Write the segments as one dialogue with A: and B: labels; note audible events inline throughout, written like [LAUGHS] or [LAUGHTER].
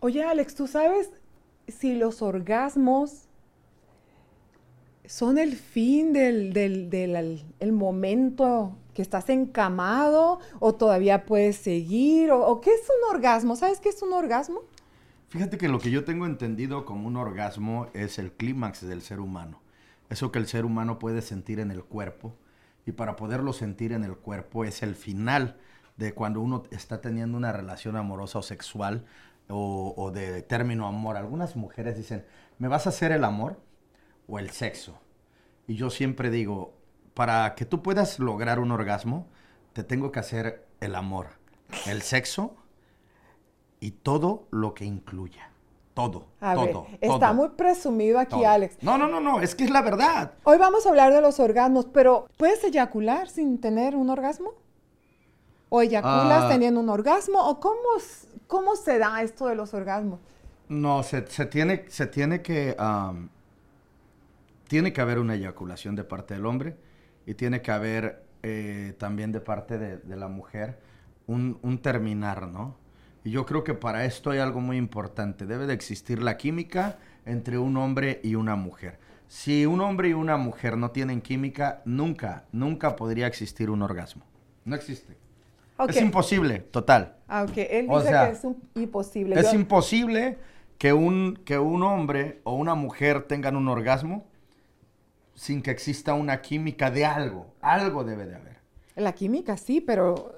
A: Oye, Alex, ¿tú sabes si los orgasmos son el fin del, el momento que estás encamado o todavía puedes seguir? O, qué es un orgasmo? ¿Sabes qué es un orgasmo?
B: Fíjate que lo que yo tengo entendido como un orgasmo es el clímax del ser humano. Eso que el ser humano puede sentir en el cuerpo. Y para poderlo sentir en el cuerpo es el final de cuando uno está teniendo una relación amorosa o sexual o, o de término amor. Algunas mujeres dicen, ¿me vas a hacer el amor o el sexo? Y yo siempre digo, para que tú puedas lograr un orgasmo, te tengo que hacer el amor, el sexo y todo lo que incluya. Todo, todo,
A: Está muy presumido aquí, Alex.
B: No, no, no, no, es que es la verdad.
A: Hoy vamos a hablar de los orgasmos, pero ¿puedes eyacular sin tener un orgasmo? ¿O eyaculas ah. teniendo un orgasmo? ¿O cómo, cómo se da esto de los orgasmos?
B: No, se, tiene, se tiene que tiene que haber una eyaculación de parte del hombre y tiene que haber eh, también de parte de, la mujer un, terminar, ¿no? Y yo creo que para esto hay algo muy importante. Debe de existir la química entre un hombre y una mujer. Si un hombre y una mujer no tienen química, nunca, nunca podría existir un orgasmo. No existe. Es imposible, total.
A: Aunque ah, él dice que es imposible.
B: Es imposible que un, que un hombre o una mujer tengan un orgasmo sin que exista una química de algo. Algo debe de haber.
A: La química sí, pero,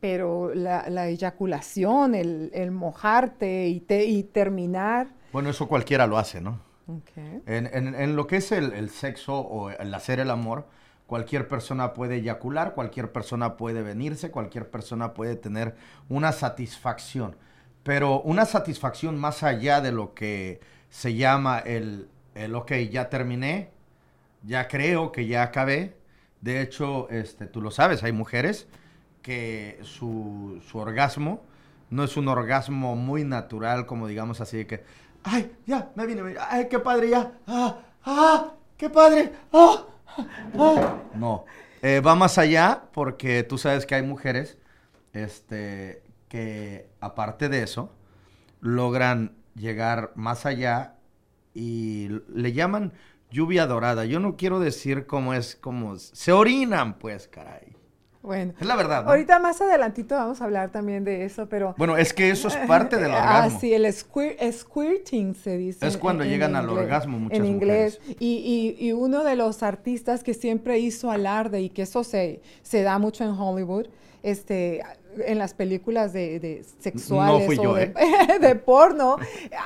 A: pero la, eyaculación, el, mojarte y, y, terminar.
B: Bueno, eso cualquiera lo hace, ¿no? En, lo que es el, sexo o el hacer el amor, cualquier persona puede eyacular, cualquier persona puede venirse, cualquier persona puede tener una satisfacción. Pero una satisfacción más allá de lo que se llama el, el, ok, ya terminé, ya creo que ya acabé. De hecho, este, tú lo sabes, hay mujeres que su, orgasmo no es un orgasmo muy natural, como digamos así, de que, ay, ya, me vine, ay, qué padre, ya, ah, ah, qué padre, ah. No, eh, va más allá porque tú sabes que hay mujeres este, que aparte de eso, logran llegar más allá y le llaman lluvia dorada. Yo no quiero decir cómo es, como se orinan, pues, caray.
A: Bueno.
B: Es la verdad.
A: Ahorita más adelantito vamos a hablar también de eso, pero...
B: Bueno, es que eso es parte del [LAUGHS] ah, orgasmo.
A: Ah, sí, el squirting se dice.
B: Es cuando llegan al orgasmo muchas En inglés.
A: Y, y, uno de los artistas que siempre hizo alarde y que eso se, se da mucho en Hollywood, este, en las películas de, sexuales o ¿eh? [LAUGHS] de, porno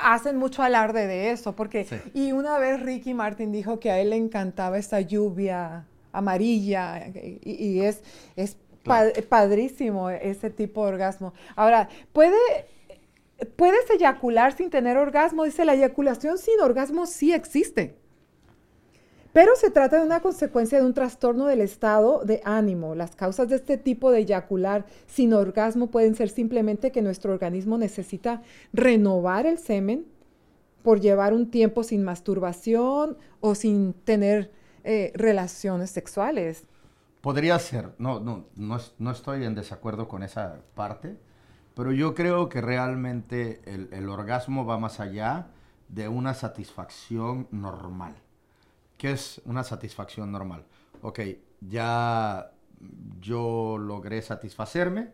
A: hacen mucho alarde de eso porque y una vez Ricky Martin dijo que a él le encantaba esta lluvia amarilla y, es es padrísimo ese tipo de orgasmo. Ahora puede puedes eyacular sin tener orgasmo dice la eyaculación sin orgasmo sí existe. Pero se trata de una consecuencia de un trastorno del estado de ánimo. Las causas de este tipo de eyacular sin orgasmo pueden ser simplemente que nuestro organismo necesita renovar el semen por llevar un tiempo sin masturbación o sin tener eh, relaciones sexuales.
B: Podría ser, no, no, no, estoy en desacuerdo con esa parte, pero yo creo que realmente el orgasmo va más allá de una satisfacción normal. ¿Qué es una satisfacción normal? Ok, ya yo logré satisfacerme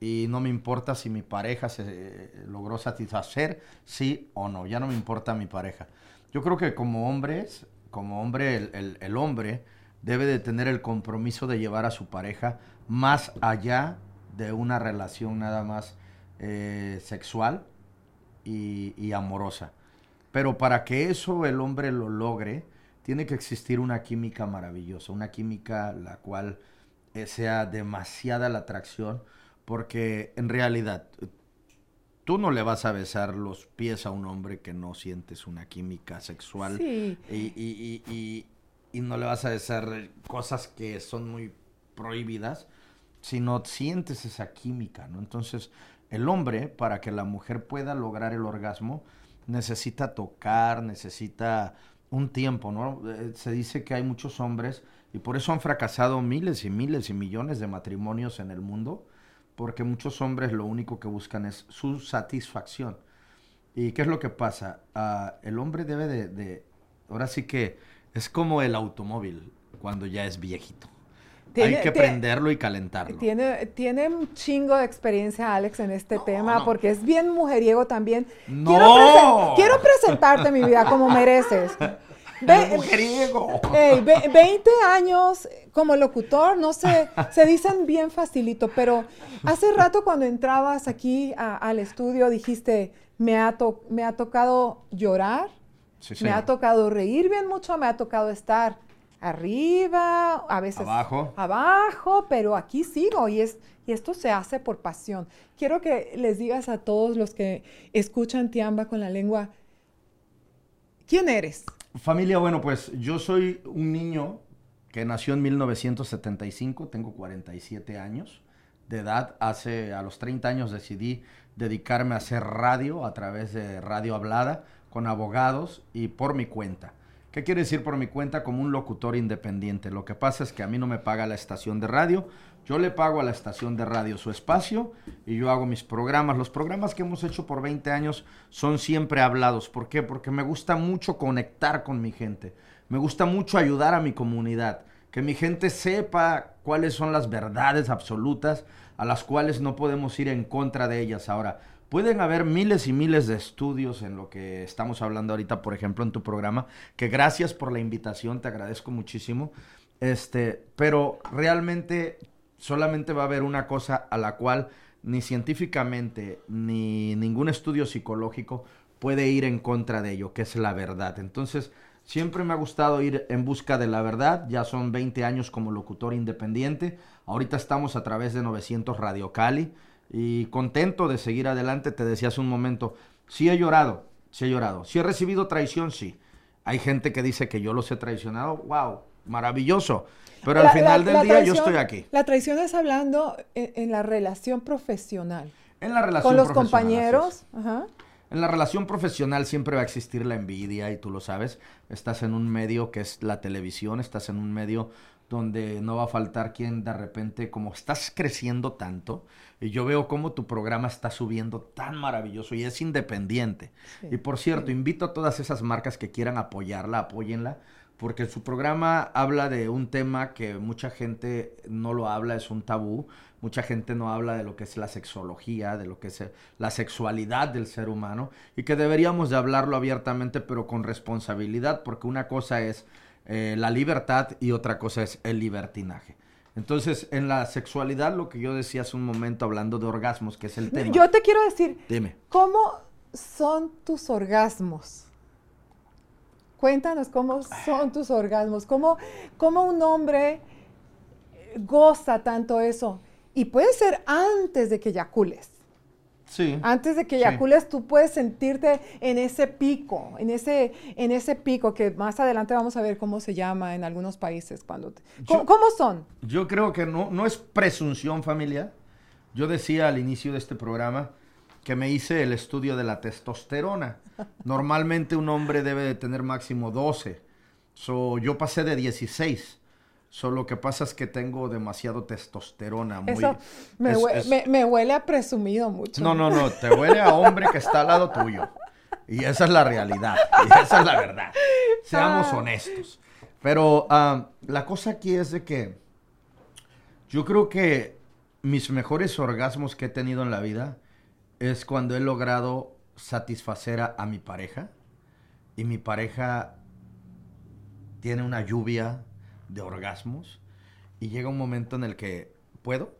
B: y no me importa si mi pareja se eh, logró satisfacer, sí o no, ya no me importa mi pareja. Yo creo que como hombres, como hombre, el, hombre debe de tener el compromiso de llevar a su pareja más allá de una relación nada más eh, sexual y, y amorosa. Pero para que eso el hombre lo logre, tiene que existir una química maravillosa, una química la cual eh, sea demasiada la atracción, porque en realidad tú no le vas a besar los pies a un hombre que no sientes una química sexual y, y, y, no le vas a besar cosas que son muy prohibidas si no sientes esa química, ¿no? Entonces, el hombre, para que la mujer pueda lograr el orgasmo, necesita tocar, necesita un tiempo, ¿no? Eh, se dice que hay muchos hombres y por eso han fracasado miles y miles y millones de matrimonios en el mundo, porque muchos hombres lo único que buscan es su satisfacción. ¿Y qué es lo que pasa? Ah, el hombre debe de, ahora sí que es como el automóvil cuando ya es viejito. Hay que prenderlo y calentarlo.
A: Tiene, tiene un chingo de experiencia, Alex, en este tema, porque es bien mujeriego también.
B: ¡No!
A: Quiero, presentarte mi vida como mereces. [LAUGHS]
B: Ve, mujeriego.
A: 20 años como locutor, no sé, se dicen bien facilito, pero hace rato cuando entrabas aquí al estudio dijiste, me ha, me ha tocado llorar, me ha tocado reír bien mucho, me ha tocado estar arriba, a veces
B: abajo,
A: abajo pero aquí sigo y, es, y esto se hace por pasión. Quiero que les digas a todos los que escuchan Tiamba con la lengua, ¿quién eres?
B: Familia, bueno, pues yo soy un niño que nació en 1975, tengo 47 años de edad. Hace a los 30 años decidí dedicarme a hacer radio a través de radio hablada con abogados y por mi cuenta. ¿Qué quiere decir por mi cuenta? Como un locutor independiente. Lo que pasa es que a mí no me paga la estación de radio, yo le pago a la estación de radio su espacio y yo hago mis programas. Los programas que hemos hecho por 20 años son siempre hablados. ¿Por qué? Porque me gusta mucho conectar con mi gente. Me gusta mucho ayudar a mi comunidad. Que mi gente sepa cuáles son las verdades absolutas a las cuales no podemos ir en contra de ellas. Ahora, Pueden haber miles y miles de estudios en lo que estamos hablando ahorita, por ejemplo, en tu programa, que gracias por la invitación, te agradezco muchísimo. Este, pero realmente solamente va a haber una cosa a la cual ni científicamente ni ningún estudio psicológico puede ir en contra de ello, que es la verdad. Entonces, siempre me ha gustado ir en busca de la verdad, ya son 20 años como locutor independiente, ahorita estamos a través de 900 Radio Cali, y contento de seguir adelante. Te decía hace un momento, sí he llorado, sí he llorado. Sí he recibido traición, sí. Hay gente que dice que yo los he traicionado, wow, maravilloso. Pero al final del día yo estoy aquí.
A: La traición es hablando en, la relación profesional.
B: En la relación
A: Con los compañeros.
B: En la relación profesional siempre va a existir la envidia y tú lo sabes. Estás en un medio que es la televisión, estás en un medio donde no va a faltar quien de repente, como estás creciendo tanto, y yo veo cómo tu programa está subiendo tan maravilloso y es independiente. y por cierto, invito a todas esas marcas que quieran apoyarla, apóyenla, porque su programa habla de un tema que mucha gente no lo habla, es un tabú. Mucha gente no habla de lo que es la sexología, de lo que es la sexualidad del ser humano y que deberíamos de hablarlo abiertamente pero con responsabilidad porque una cosa es eh, la libertad y otra cosa es el libertinaje. Entonces, en la sexualidad, lo que yo decía hace un momento hablando de orgasmos, que es el tema.
A: Yo te quiero decir,
B: Dime.
A: ¿cómo son tus orgasmos? Cuéntanos cómo son tus orgasmos, cómo, cómo un hombre goza tanto eso. Y puede ser antes de que eyacules. Antes de que eyacules, tú puedes sentirte en ese pico, en ese, en ese pico que más adelante vamos a ver cómo se llama en algunos países. Cuando ¿cómo, son?
B: Yo creo que no, no es presunción familiar. Yo decía al inicio de este programa que me hice el estudio de la testosterona. Normalmente un hombre debe de tener máximo 12. So, yo pasé de 16. Solo que pasa es que tengo demasiado testosterona. Muy,
A: Eso me, huele a presumido mucho.
B: No, no, no. Te huele a hombre que está al lado tuyo. Y esa es la realidad. Y esa es la verdad. Seamos ah. honestos. Pero ah, la cosa aquí es de que yo creo que mis mejores orgasmos que he tenido en la vida es cuando he logrado satisfacer a mi pareja. Y mi pareja tiene una lluvia de orgasmos y llega un momento en el que puedo,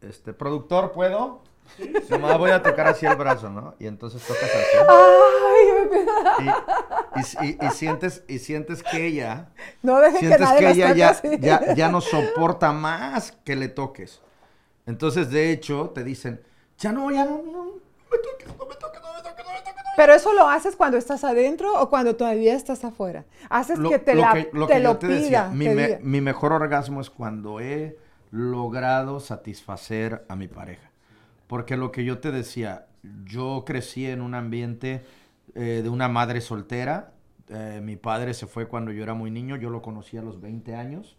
B: este productor, ¿puedo? Sí, Nomás voy a tocar así el brazo, ¿no? Y entonces tocas así. Y, y, y, sientes, y sientes que ella.
A: No
B: sientes
A: que,
B: ella ya, ya, ya, no soporta más que le toques. Entonces, de hecho, te dicen, ya no, ya no, no, no me toques, no me toques.
A: Pero eso lo haces cuando estás adentro o cuando todavía estás afuera. Haces que te lo, lo, te lo pida.
B: mi, mejor orgasmo es cuando he logrado satisfacer a mi pareja. Porque lo que yo te decía, yo crecí en un ambiente eh, de una madre soltera. Eh, mi padre se fue cuando yo era muy niño, yo lo conocí a los 20 años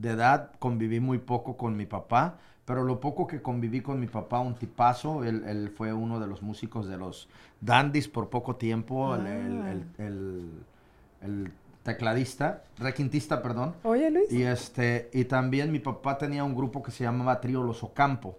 B: de edad conviví muy poco con mi papá, pero lo poco que conviví con mi papá, un tipazo, él, él fue uno de los músicos de los Dandies por poco tiempo, el, el, el, ah. tecladista, requintista, perdón.
A: Oye, Luis.
B: Y, este, y también mi papá tenía un grupo que se llamaba Trío Los Ocampo.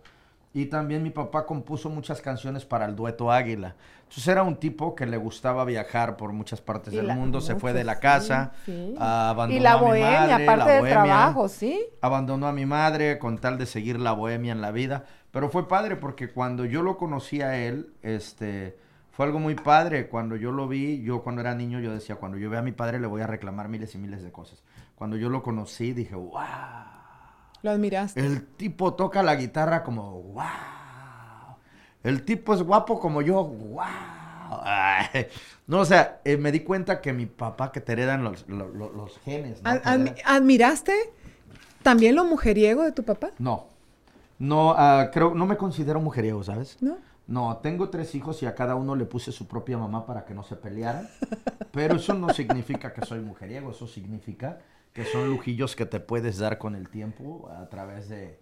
B: Y también mi papá compuso muchas canciones para el dueto Águila. Entonces era un tipo que le gustaba viajar por muchas partes del mundo, se fue de la casa, abandonó y la bohemia, a mi madre, aparte del trabajo, sí. Abandonó a mi madre con tal de seguir la bohemia en la vida. Pero fue padre porque cuando yo lo conocí a él, este, fue algo muy padre. Cuando yo lo vi, yo cuando era niño, yo decía, cuando yo vea a mi padre le voy a reclamar miles y miles de cosas. Cuando yo lo conocí, dije, wow
A: lo admiraste.
B: El tipo toca la guitarra como, wow. El tipo es guapo como yo, wow. No, o sea, eh, me di cuenta que mi papá, que te heredan los, genes.
A: ¿Admiraste también lo mujeriego de tu papá?
B: No. No, ah, creo, no me considero mujeriego, ¿sabes? No. No, tengo tres hijos y a cada uno le puse su propia mamá para que no se pelearan. Pero eso no significa que soy mujeriego, eso significa que son lujillos que te puedes dar con el tiempo a través de,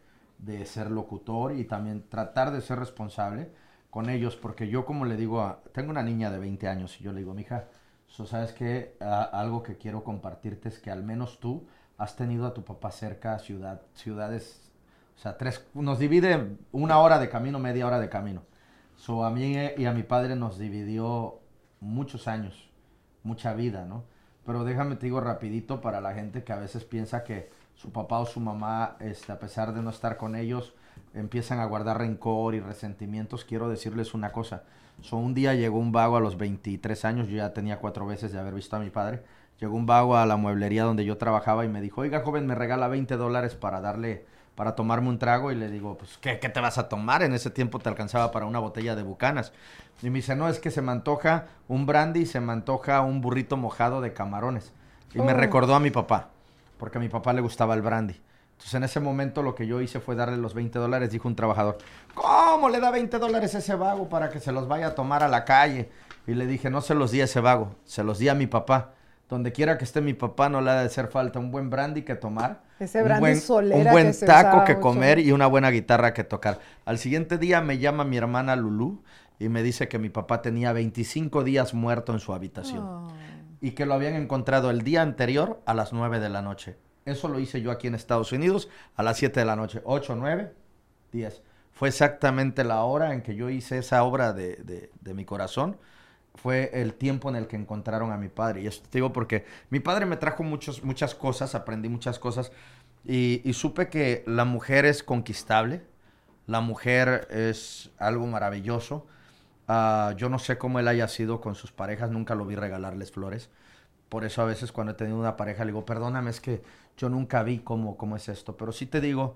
B: ser locutor y también tratar de ser responsable con ellos, porque yo como le digo, a, tengo una niña de 20 años y yo le digo, mija, so, ¿sabes que algo que quiero compartirte es que al menos tú has tenido a tu papá cerca, ciudad, ciudades, o sea, tres, nos divide una hora de camino, media hora de camino. So, a mí y a mi padre nos dividió muchos años, mucha vida, ¿no? Pero déjame te digo rapidito para la gente que a veces piensa que su papá o su mamá, este, a pesar de no estar con ellos, empiezan a guardar rencor y resentimientos. Quiero decirles una cosa. So, un día llegó un vago a los 23 años, yo ya tenía cuatro veces de haber visto a mi padre. Llegó un vago a la mueblería donde yo trabajaba y me dijo, oiga joven, me regala 20 dólares para darle para tomarme un trago y le digo, pues, ¿qué, ¿qué, te vas a tomar? En ese tiempo te alcanzaba para una botella de bucanas. Y me dice, no, es que se me antoja un brandy y se me antoja un burrito mojado de camarones. Y me oh. recordó a mi papá, porque a mi papá le gustaba el brandy. Entonces en ese momento lo que yo hice fue darle los 20 dólares, dijo un trabajador, ¿cómo le da 20 dólares a ese vago para que se los vaya a tomar a la calle? Y le dije, no se los di a ese vago, se los di a mi papá. Donde quiera que esté mi papá no le ha de hacer falta un buen brandy que tomar ese un buen, un buen taco que comer y una buena guitarra que tocar. Al siguiente día me llama mi hermana Lulú y me dice que mi papá tenía 25 días muerto en su habitación oh. y que lo habían encontrado el día anterior a las 9 de la noche. Eso lo hice yo aquí en Estados Unidos a las 7 de la noche. 8, 9, 10. Fue exactamente la hora en que yo hice esa obra de, de mi corazón fue el tiempo en el que encontraron a mi padre. Y esto te digo porque mi padre me trajo muchos, muchas cosas, aprendí muchas cosas y, supe que la mujer es conquistable, la mujer es algo maravilloso. Ah, yo no sé cómo él haya sido con sus parejas, nunca lo vi regalarles flores. Por eso a veces cuando he tenido una pareja le digo, perdóname, es que yo nunca vi cómo, cómo es esto. Pero sí te digo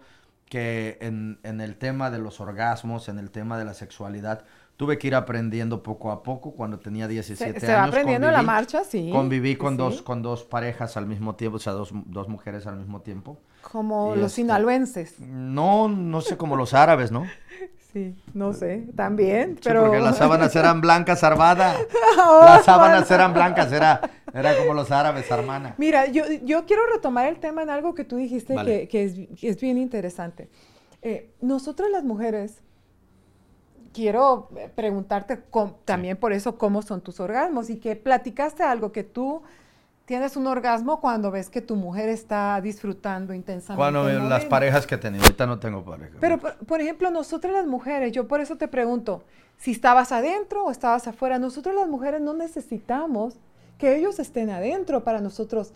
B: que en, en el tema de los orgasmos, en el tema de la sexualidad, tuve que ir aprendiendo poco a poco cuando tenía 17 años. Se va
A: aprendiendo la marcha, sí.
B: Conviví con, Dos, con dos parejas al mismo tiempo, o sea, dos, dos mujeres al mismo tiempo.
A: Como los este, sinaloenses.
B: No, no sé, como los árabes, ¿no? [LAUGHS]
A: Sí, no sé, también, pero...
B: porque las sábanas eran blancas, armada. [LAUGHS] las sábanas eran blancas, era, era como los árabes, hermana.
A: Mira, yo, yo quiero retomar el tema en algo que tú dijiste que, que, es, es, bien interesante. Eh, nosotras las mujeres quiero eh, preguntarte también por eso cómo son tus orgasmos y que platicaste algo que tú tienes un orgasmo cuando ves que tu mujer está disfrutando intensamente.
B: Cuando las parejas que he tenido, ahorita no tengo pareja.
A: Pero, por, ejemplo, nosotras las mujeres, yo por eso te pregunto, si estabas adentro o estabas afuera, nosotros las mujeres no necesitamos que ellos estén adentro para nosotros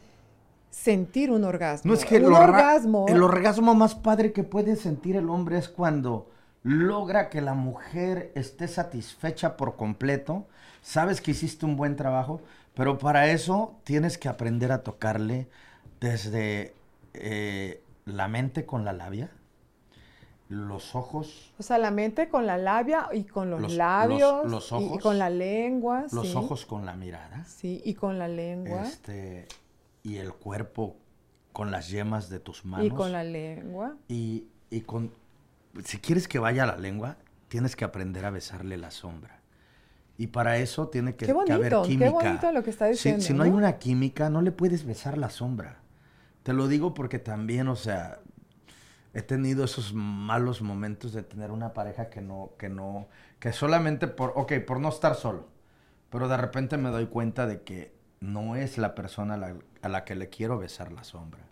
A: sentir un orgasmo.
B: No es que el, orgasmo, el orgasmo más padre que puede sentir el hombre es cuando logra que la mujer esté satisfecha por completo, sabes que hiciste un buen trabajo, pero para eso tienes que aprender a tocarle desde eh, la mente con la labia, los ojos.
A: O sea, la mente con la labia y con los, labios. Los, ojos. Y, con la lengua.
B: Los ojos con la mirada.
A: Sí, y con la lengua.
B: Este, y el cuerpo con las yemas de tus manos.
A: Y con la lengua.
B: Y, y con, si quieres que vaya a la lengua, tienes que aprender a besarle la sombra. Y para eso tiene que, haber química.
A: Qué bonito lo que está diciendo.
B: Si, no, hay una química, no le puedes besar la sombra. Te lo digo porque también, o sea, he tenido esos malos momentos de tener una pareja que no, que no, que solamente por, ok, por no estar solo, pero de repente me doy cuenta de que no es la persona a la, a la que le quiero besar la sombra.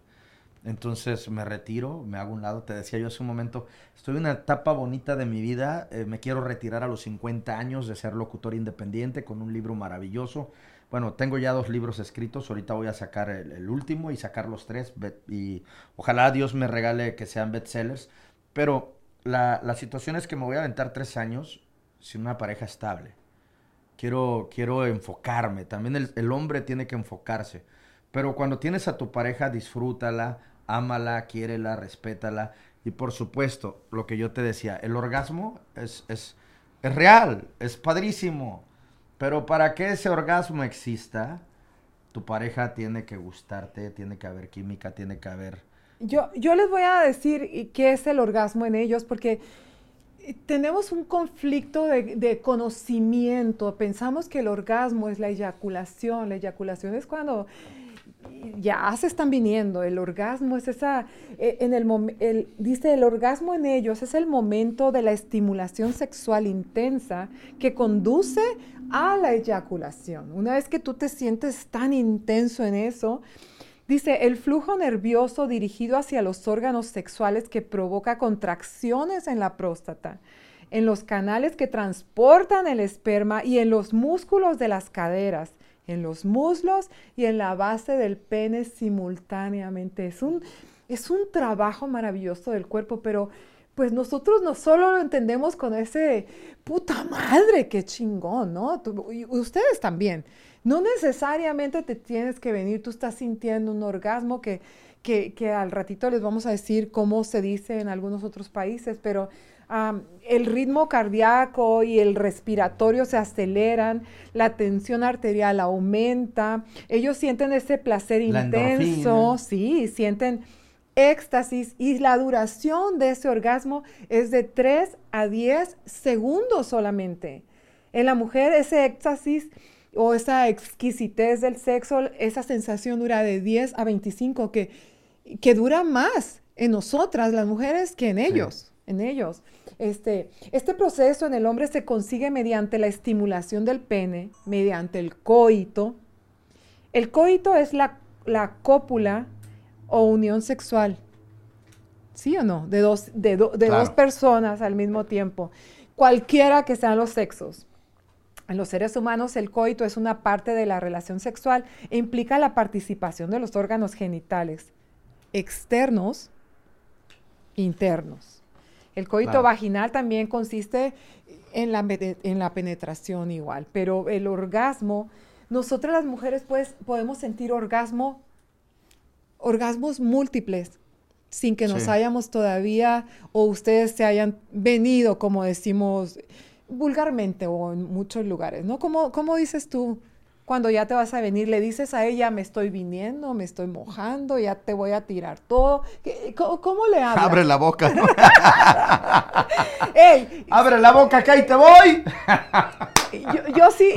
B: Entonces me retiro, me hago un lado. Te decía yo hace un momento, estoy en una etapa bonita de mi vida. Eh, me quiero retirar a los 50 años de ser locutor independiente con un libro maravilloso. Bueno, tengo ya dos libros escritos. Ahorita voy a sacar el, último y sacar los tres. Y ojalá Dios me regale que sean bestsellers. Pero la, situación es que me voy a aventar tres años sin una pareja estable. Quiero, quiero enfocarme. También el, el hombre tiene que enfocarse. Pero cuando tienes a tu pareja, disfrútala ámala, quiérela, respétala. Y por supuesto, lo que yo te decía, el orgasmo es, es, es real, es padrísimo. Pero para que ese orgasmo exista, tu pareja tiene que gustarte, tiene que haber química, tiene que haber...
A: Yo, yo les voy a decir qué es el orgasmo en ellos, porque tenemos un conflicto de, de, conocimiento. Pensamos que el orgasmo es la eyaculación. La eyaculación es cuando ya se están viniendo. El orgasmo es esa, eh, en el, dice, el orgasmo en ellos es el momento de la estimulación sexual intensa que conduce a la eyaculación. Una vez que tú te sientes tan intenso en eso, dice, el flujo nervioso dirigido hacia los órganos sexuales que provoca contracciones en la próstata en los canales que transportan el esperma y en los músculos de las caderas en los muslos y en la base del pene simultáneamente. Es un, es un trabajo maravilloso del cuerpo, pero pues nosotros no solo lo entendemos con ese puta madre, qué chingón, ¿no? ustedes también. No necesariamente te tienes que venir, tú estás sintiendo un orgasmo que, que, que al ratito les vamos a decir cómo se dice en algunos otros países, pero el ritmo cardíaco y el respiratorio se aceleran, la tensión arterial aumenta, ellos sienten ese placer intenso, sí, sienten éxtasis y la duración de ese orgasmo es de 3 a 10 segundos solamente. En la mujer ese éxtasis o esa exquisitez del sexo, esa sensación dura de 10 a 25, que, que dura más en nosotras, las mujeres, que en ellos en ellos. Este, este proceso en el hombre se consigue mediante la estimulación del pene, mediante el coito. El coito es la, cópula o unión sexual. ¿Sí o no? De dos, de, dos personas al mismo tiempo. Cualquiera que sean los sexos. En los seres humanos el coito es una parte de la relación sexual e implica la participación de los órganos genitales externos, internos. El coito vaginal también consiste en la, en la penetración igual, pero el orgasmo, nosotras las mujeres pues podemos sentir orgasmo, orgasmos múltiples, sin que nos hayamos todavía o ustedes se hayan venido, como decimos vulgarmente o en muchos lugares, ¿no? ¿Cómo, cómo dices tú? Cuando ya te vas a venir, le dices a ella, me estoy viniendo, me estoy mojando, ya te voy a tirar todo. ¿Cómo, le hablas?
B: Abre la boca. [LAUGHS] Abre la boca que ahí te voy.
A: yo, sí.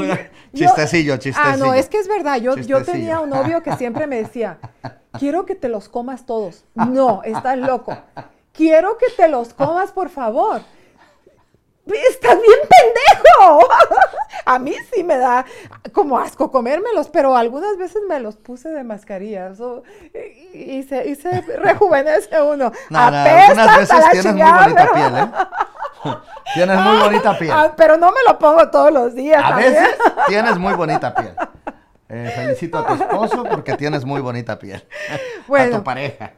B: chistecillo, chistecillo.
A: Ah, no, es que es verdad. Yo, yo tenía un novio que siempre me decía, quiero que te los comas todos. No, estás loco. Quiero que te los comas, por favor estás bien pendejo. [LAUGHS] A mí sí me da como asco comérmelos, pero algunas veces me los puse de mascarilla y, se, [LAUGHS] rejuvenece uno.
B: No, algunas veces tienes muy bonita piel, ¿eh? [LAUGHS] tienes muy bonita piel.
A: Ah, pero no me lo pongo todos los días.
B: A veces tienes muy bonita piel. Eh, felicito a tu esposo porque tienes muy bonita piel. Bueno, a tu pareja.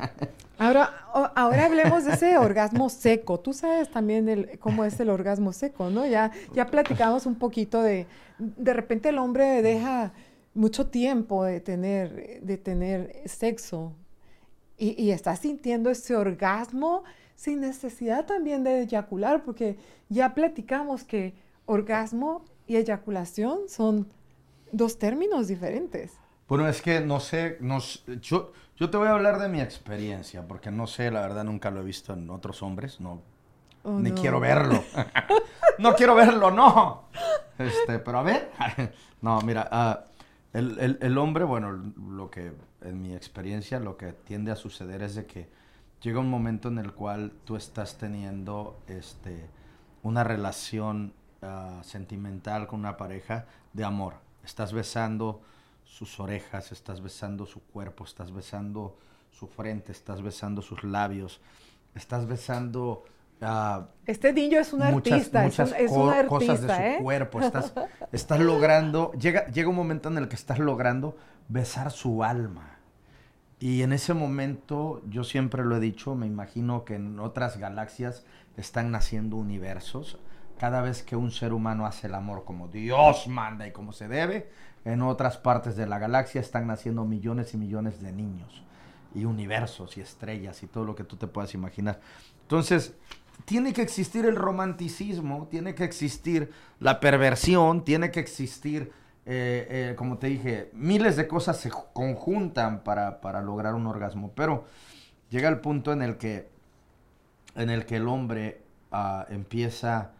A: Ahora, ahora hablemos de ese [LAUGHS] orgasmo seco. Tú sabes también cómo es el orgasmo seco, ¿no? Ya, ya platicamos un poquito de, de repente el hombre deja mucho tiempo de tener, de tener sexo y, y está sintiendo ese orgasmo sin necesidad también de eyacular, porque ya platicamos que orgasmo y eyaculación son dos términos diferentes.
B: Bueno, es que no sé, no, yo, yo te voy a hablar de mi experiencia, porque no sé, la verdad nunca lo he visto en otros hombres, no, oh, ni quiero verlo. [LAUGHS] no quiero verlo, no. Este, pero a ver, [LAUGHS] no, mira, ah, El, el, hombre, bueno, lo que en mi experiencia lo que tiende a suceder es de que llega un momento en el cual tú estás teniendo este, una relación ah, sentimental con una pareja de amor. Estás besando sus orejas, estás besando su cuerpo, estás besando su frente, estás besando sus labios, estás besando... Uh,
A: este niño es un artista, es, un, artista, cosas de su
B: ¿eh? cuerpo, estás, [LAUGHS] estás logrando, llega, llega un momento en el que estás logrando besar su alma. Y en ese momento, yo siempre lo he dicho, me imagino que en otras galaxias están naciendo universos. Cada vez que un ser humano hace el amor como Dios manda y como se debe, en otras partes de la galaxia están naciendo millones y millones de niños y universos y estrellas y todo lo que tú te puedas imaginar. Entonces, tiene que existir el romanticismo, tiene que existir la perversión, tiene que existir, eh, eh, como te dije, miles de cosas se conjuntan para, lograr un orgasmo, pero llega el punto en el que, en el, que el hombre ah, empieza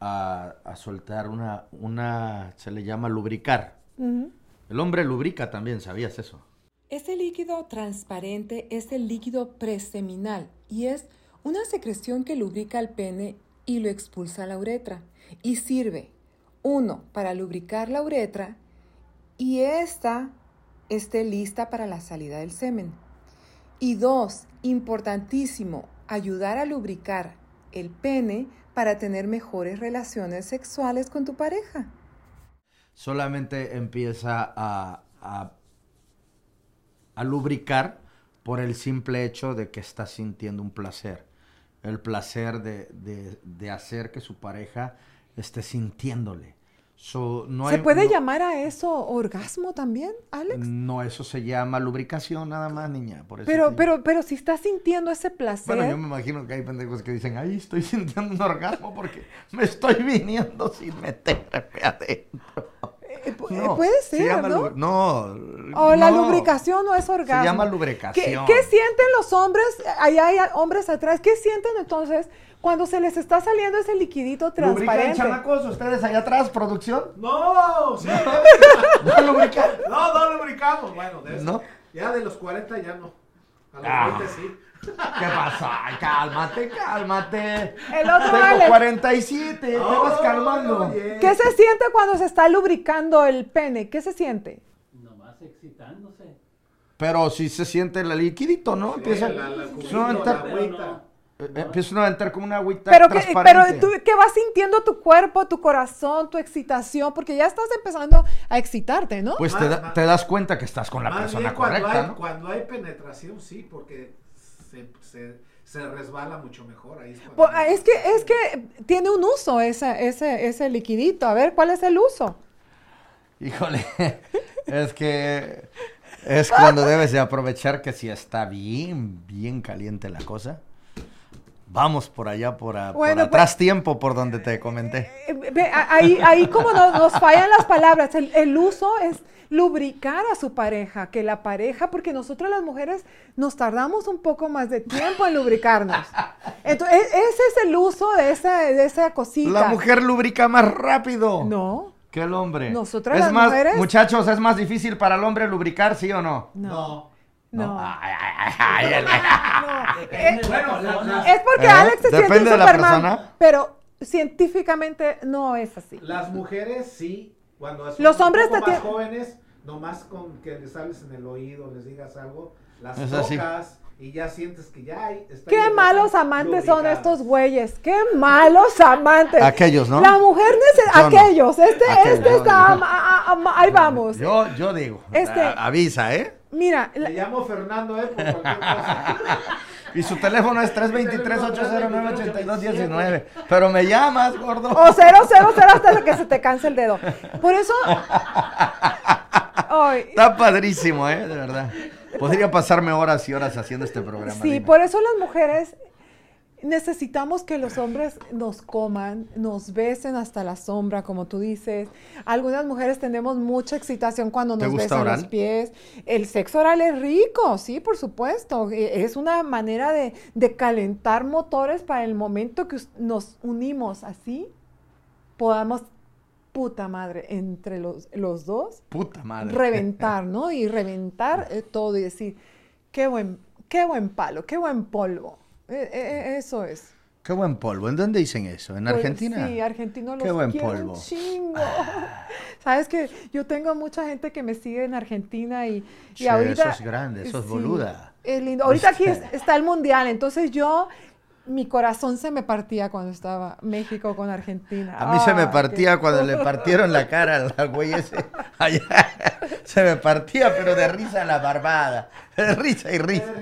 B: a, a, soltar una, una, se le llama lubricar. El hombre lubrica también, ¿sabías eso?
A: Ese líquido transparente es el líquido preseminal y es una secreción que lubrica el pene y lo expulsa a la uretra y sirve, uno, para lubricar la uretra y esta esté lista para la salida del semen. Y dos, importantísimo, ayudar a lubricar el pene para tener mejores relaciones sexuales con tu pareja.
B: Solamente empieza a, a a lubricar por el simple hecho de que está sintiendo un placer. El placer de, hacer que su pareja esté sintiéndole.
A: ¿Se puede llamar a eso orgasmo también, Alex?
B: No, eso se llama lubricación nada más, niña.
A: pero, pero, pero si estás sintiendo ese placer.
B: Bueno, yo me imagino que hay pendejos que dicen, ay, estoy [LAUGHS] sintiendo un orgasmo porque me estoy viniendo sin meterme adentro.
A: Eh, puede ser, ¿no?
B: No.
A: O la lubricación no es orgasmo.
B: Se llama lubricación.
A: ¿Qué, sienten los hombres? Allá hay hombres atrás. ¿Qué sienten entonces cuando se les está saliendo ese liquidito transparente? ¿Lubrican
B: chamacos ustedes allá atrás, producción?
C: No, sí. [LAUGHS]
B: ¿No [LAUGHS] lubrican?
C: No, no lubricamos. Bueno, de eso. Ya de los 40 ya no. A los ah. 20 sí.
B: ¿Qué pasa? cálmate, cálmate.
A: El otro
B: Tengo 47, te vas calmando.
A: ¿Qué se siente cuando se está lubricando el pene? ¿Qué se siente?
D: Nomás excitándose.
B: Pero si se siente el liquidito, ¿no? Empieza, la, la, Empieza a entrar como una agüita
A: pero pero tú, ¿qué vas sintiendo tu cuerpo, tu corazón, tu excitación? Porque ya estás empezando a excitarte, ¿no?
B: Pues te, te, das cuenta que estás con la persona correcta, ¿no?
C: Cuando hay penetración, sí, porque se, resbala mucho mejor. Ahí
A: es, que, es que tiene un uso ese, ese, ese liquidito. A ver, ¿cuál es el uso?
B: Híjole, [LAUGHS] es que es cuando debes de aprovechar que si está bien, bien caliente la cosa. Vamos por allá, por, pues atrás tiempo, por donde te comenté.
A: Eh, ahí, ahí como nos, fallan las palabras, el, el uso es lubricar a su pareja, que la pareja, porque nosotros las mujeres nos tardamos un poco más de tiempo en lubricarnos. Entonces, e-, ese es el uso de esa, de esa cosita.
B: La mujer lubrica más rápido.
A: No.
B: Que el hombre.
A: Nosotras
B: es
A: las
B: más,
A: mujeres.
B: Muchachos, ¿es más difícil para el hombre lubricar, sí o
A: no?
C: No.
A: No. Es porque eh, Alex se
B: siente Superman,
A: pero científicamente no es así.
C: Las mujeres sí, cuando
A: son los hombres
C: más jóvenes nomás con que les hables en el oído, les digas algo, las tocas y ya sientes que ya hay.
A: Qué malos amantes son estos güeyes, qué malos amantes.
B: Aquellos, ¿no?
A: La mujer necesita, aquellos, este, este está, ahí vamos.
B: Yo, yo digo, este, avisa, ¿eh?
A: Mira.
C: Le llamo Fernando, ¿eh? Por cualquier cosa. [LAUGHS]
B: Y su teléfono es 323-809-8219. Pero me llamas, gordo.
A: O 000 hasta que se te canse el dedo. Por eso. [LAUGHS]
B: Está padrísimo, ¿eh? De verdad. Podría pasarme horas y horas haciendo este programa.
A: Sí, por eso las mujeres necesitamos que los hombres nos coman, nos besen hasta la sombra, como tú dices. Algunas mujeres tenemos mucha excitación cuando nos besan los pies. El sexo oral es rico, sí, por supuesto. E, es una manera de, de calentar motores para el momento que nos unimos así, podamos puta madre, entre los, los dos.
B: Puta madre.
A: Reventar, [LAUGHS] ¿no? Y reventar eh, todo y decir, qué buen, qué buen palo, qué buen polvo. Eh, eh, eso es.
B: Qué buen polvo. ¿En dónde dicen eso? ¿En pues, Argentina?
A: Sí, argentino los
B: Qué buen polvo.
A: Un chingo. [LAUGHS] Sabes que yo tengo mucha gente que me sigue en Argentina y, y ahorita.
B: Eso es grande, eso es boluda.
A: Es lindo. Ahorita aquí está el mundial, entonces yo mi corazón se me partía cuando estaba México con Argentina.
B: A mí se me partía cuando le partieron la cara al güey ese. [LAUGHS] Allá. [LAUGHS] Se me partía, pero de risa la barbada. De risa y risa.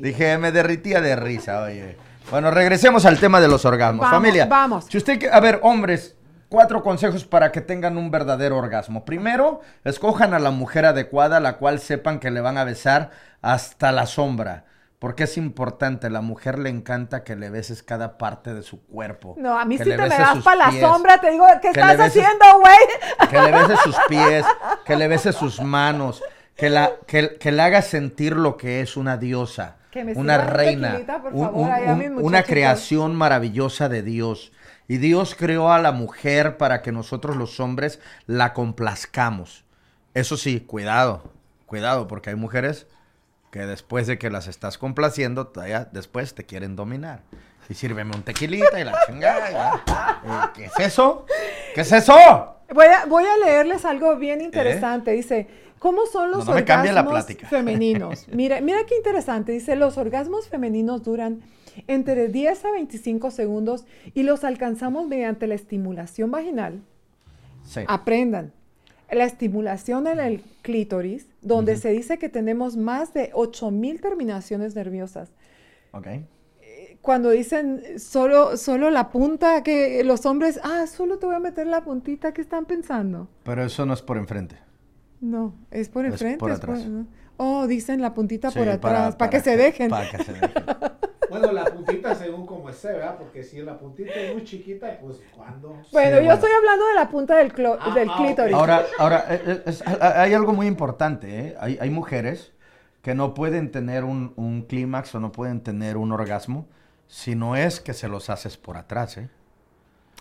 B: Dije, me derritía de risa, oye. Bueno, regresemos al tema de los orgasmos. Familia.
A: Vamos.
B: Si usted, a ver, hombres, cuatro consejos para que tengan un verdadero orgasmo. Primero, escojan a la mujer adecuada, la cual sepan que le van a besar hasta la sombra. Porque es importante, a la mujer le encanta que le beses cada parte de su cuerpo.
A: No, a mí sí te me das para la sombra, te digo, ¿qué estás haciendo, güey? [LAUGHS]
B: Que le beses sus pies, que le beses sus manos, que la, que, que le haga sentir lo que es una diosa, una reina, una creación maravillosa de Dios. Y Dios creó a la mujer para que nosotros los hombres la complazcamos. Eso sí, cuidado, cuidado, porque hay mujeres que después de que las estás complaciendo, todavía después te quieren dominar. Y sírveme un tequilita y la chingada. Eh, ¿Qué es eso? ¿Qué es eso?
A: Voy a, voy a leerles algo bien ¿Eh? interesante. Dice, ¿cómo son los orgasmos femeninos? [LAUGHS] Mira, mira qué interesante. Dice, los orgasmos femeninos duran entre 10 a 25 segundos y los alcanzamos mediante la estimulación vaginal. Sí. Aprendan la estimulación en el clítoris, donde se dice que tenemos más de 8000 terminaciones nerviosas.
B: Ok.
A: Eh, cuando dicen solo, solo la punta, que los hombres, ah, solo te voy a meter la puntita, ¿qué están pensando?
B: Pero eso no es por enfrente.
A: No, es por enfrente. Es por atrás. Oh, dicen la puntita por atrás, para, que, se dejen.
C: Para que se dejen. Bueno, la puntita según como esté, ¿verdad? Porque si la puntita es muy chiquita, pues ¿cuándo?
A: Bueno, yo estoy hablando de la punta del, ah, del ah, clítoris.
B: Ahora, ahora eh, eh, hay algo muy importante, ¿eh? Hay, hay mujeres que no pueden tener un, un clímax o no pueden tener un orgasmo si no es que se los haces por atrás, ¿eh?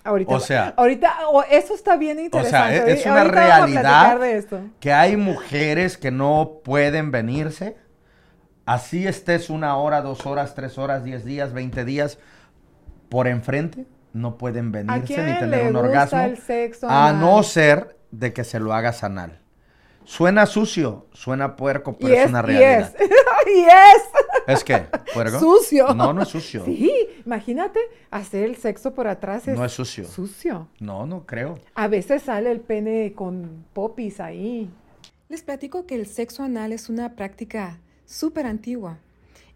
A: Ahorita, o sea, ahorita, eso está bien interesante.
B: O sea, es, una realidad que hay mujeres que no pueden venirse así estés una hora, dos horas, tres horas, diez días, veinte días por enfrente, no pueden venirse ni tener un orgasmo. a no ser de que se lo hagas anal. Suena sucio, suena puerco, pero es, una realidad.
A: Y es. [LAUGHS]
B: ¿Es? ¿Puerco?
A: Sucio.
B: No, no es sucio.
A: Sí, imagínate hacer el sexo por atrás.
B: no es sucio.
A: Sucio.
B: No, no creo.
A: A veces sale el pene con popis ahí. Les platico que el sexo anal es una práctica súper antigua.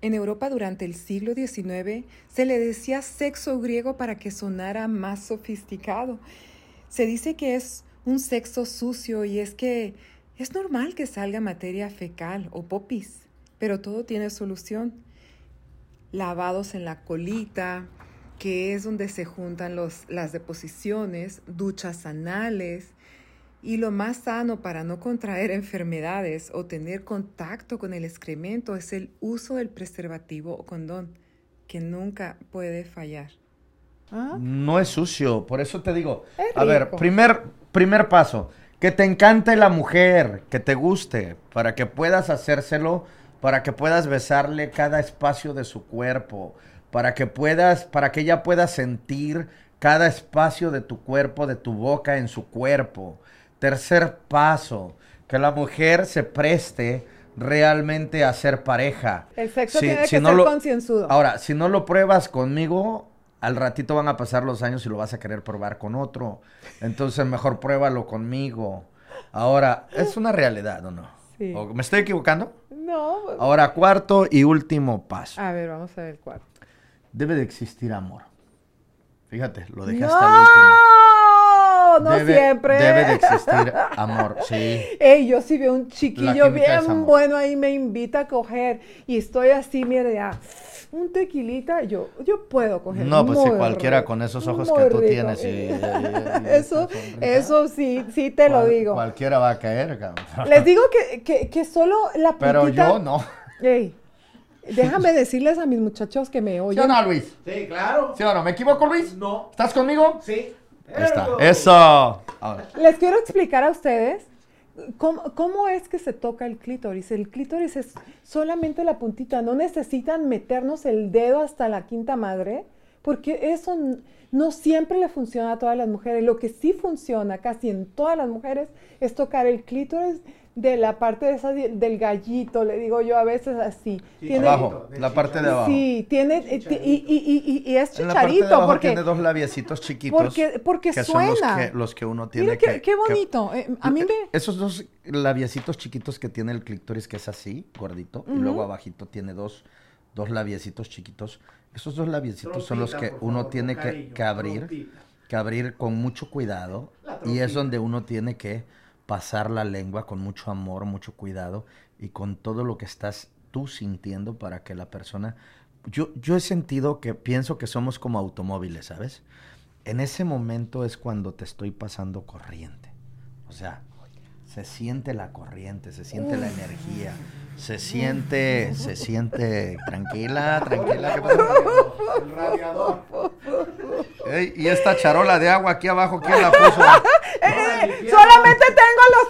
A: En Europa durante el siglo XIX se le decía sexo griego para que sonara más sofisticado. Se dice que es un sexo sucio y es que es normal que salga materia fecal o popis, pero todo tiene solución. Lavados en la colita, que es donde se juntan los, las deposiciones, duchas anales, y lo más sano para no contraer [LAUGHS] enfermedades o tener contacto con el excremento es el uso del preservativo o condón, que nunca puede fallar.
B: ¿Ah? No es sucio, por eso te digo. A ver, primer, primer paso, que te encante la mujer, que te guste, para que puedas hacérselo, para que puedas besarle cada espacio de su cuerpo, para que puedas, para que ella pueda sentir cada espacio de tu cuerpo, de tu boca en su cuerpo Tercer paso, que la mujer se preste realmente a ser pareja.
A: El sexo tiene que ser concienzudo.
B: Ahora, si no lo pruebas conmigo, al ratito van a pasar los años y lo vas a querer probar con otro. Entonces, mejor pruébalo conmigo. Ahora, es una realidad, ¿o no? Sí. ¿Me estoy equivocando?
A: No.
B: Ahora, cuarto y último paso.
A: A ver, vamos a ver el cuarto.
B: Debe de existir amor. Fíjate, lo dejé hasta el último
A: no siempre.
B: Debe de existir [LAUGHS] amor, sí.
A: Ey, yo si veo un chiquillo bien bueno ahí me invita a coger y estoy así, mire, ya, un tequilita, yo, yo puedo coger.
B: No, pues si cualquiera con esos ojos que tú tienes. Y, [LAUGHS]
A: eso, eso sí, sí te lo digo.
B: Cualquiera va a caer,
A: Les digo que, que, que solo la puntita...
B: Pero yo no.
A: Ey, Déjame decirles a mis muchachos que me oyen.
B: ¿Sí o no, Luis?
C: Sí, claro.
B: ¿Sí o no? ¿Me equivoco, Luis?
C: No.
B: ¿Estás conmigo?
C: Sí.
B: Está. Eso.
A: Les quiero explicar a ustedes ¿Cómo, es que se toca el clítoris? El clítoris es solamente la puntita, no necesitan meternos el dedo hasta la quinta madre, porque eso no siempre le funciona a todas las mujeres. Lo que sí funciona casi en todas las mujeres es tocar el clítoris de la parte de esa, del gallito, le digo yo a veces así.
B: tiene, abajo, la parte de abajo.
A: Sí, tiene, y, y, y, es chicharito. porque
B: tiene dos labiecitos chiquitos.
A: Porque, porque
B: que
A: suena.
B: Son los, que, los que uno tiene
A: Mira
B: que,
A: qué, bonito. Eh, a mí me...
B: Esos dos labiecitos chiquitos que tiene el clítoris, que es así, gordito, y luego abajito tiene dos, dos labiecitos chiquitos. Esos dos labiecitos son los que uno tiene que, que, abrir, que abrir con mucho cuidado. Y es donde uno tiene que pasar la lengua con mucho amor, mucho cuidado y con todo lo que estás tú sintiendo para que la persona... Yo, yo he sentido que pienso que somos como automóviles, ¿sabes? En ese momento es cuando te estoy pasando corriente. O sea, se siente la corriente, se siente la energía, se siente, se siente tranquila, tranquila. ¿qué pasa? El radiador. y esta charola de agua aquí abajo, ¿quién la puso? [LAUGHS]
A: Eh, solamente tengo los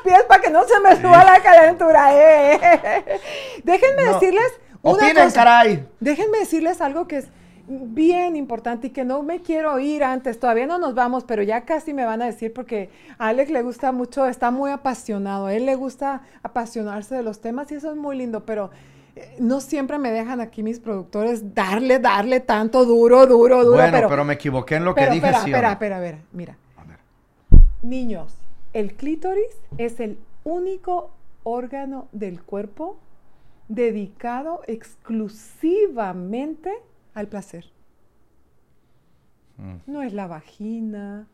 A: pies para que no se me suba la calentura. Eh. Déjenme decirles
B: una cosa. caray.
A: Déjenme decirles algo que es bien importante y que no me quiero ir antes, todavía no nos vamos, pero ya casi me van a decir porque a Alex le gusta mucho, está muy apasionado, a él le gusta apasionarse de los temas y eso es muy lindo, pero eh, no siempre me dejan aquí mis productores darle, darle tanto duro, duro, duro.
B: Bueno, pero, me equivoqué en lo que dije.
A: Espera, espera, espera, espera, mira. A ver. Niños, el clítoris es el único órgano del cuerpo dedicado exclusivamente al placer. Mm. No es la vagina,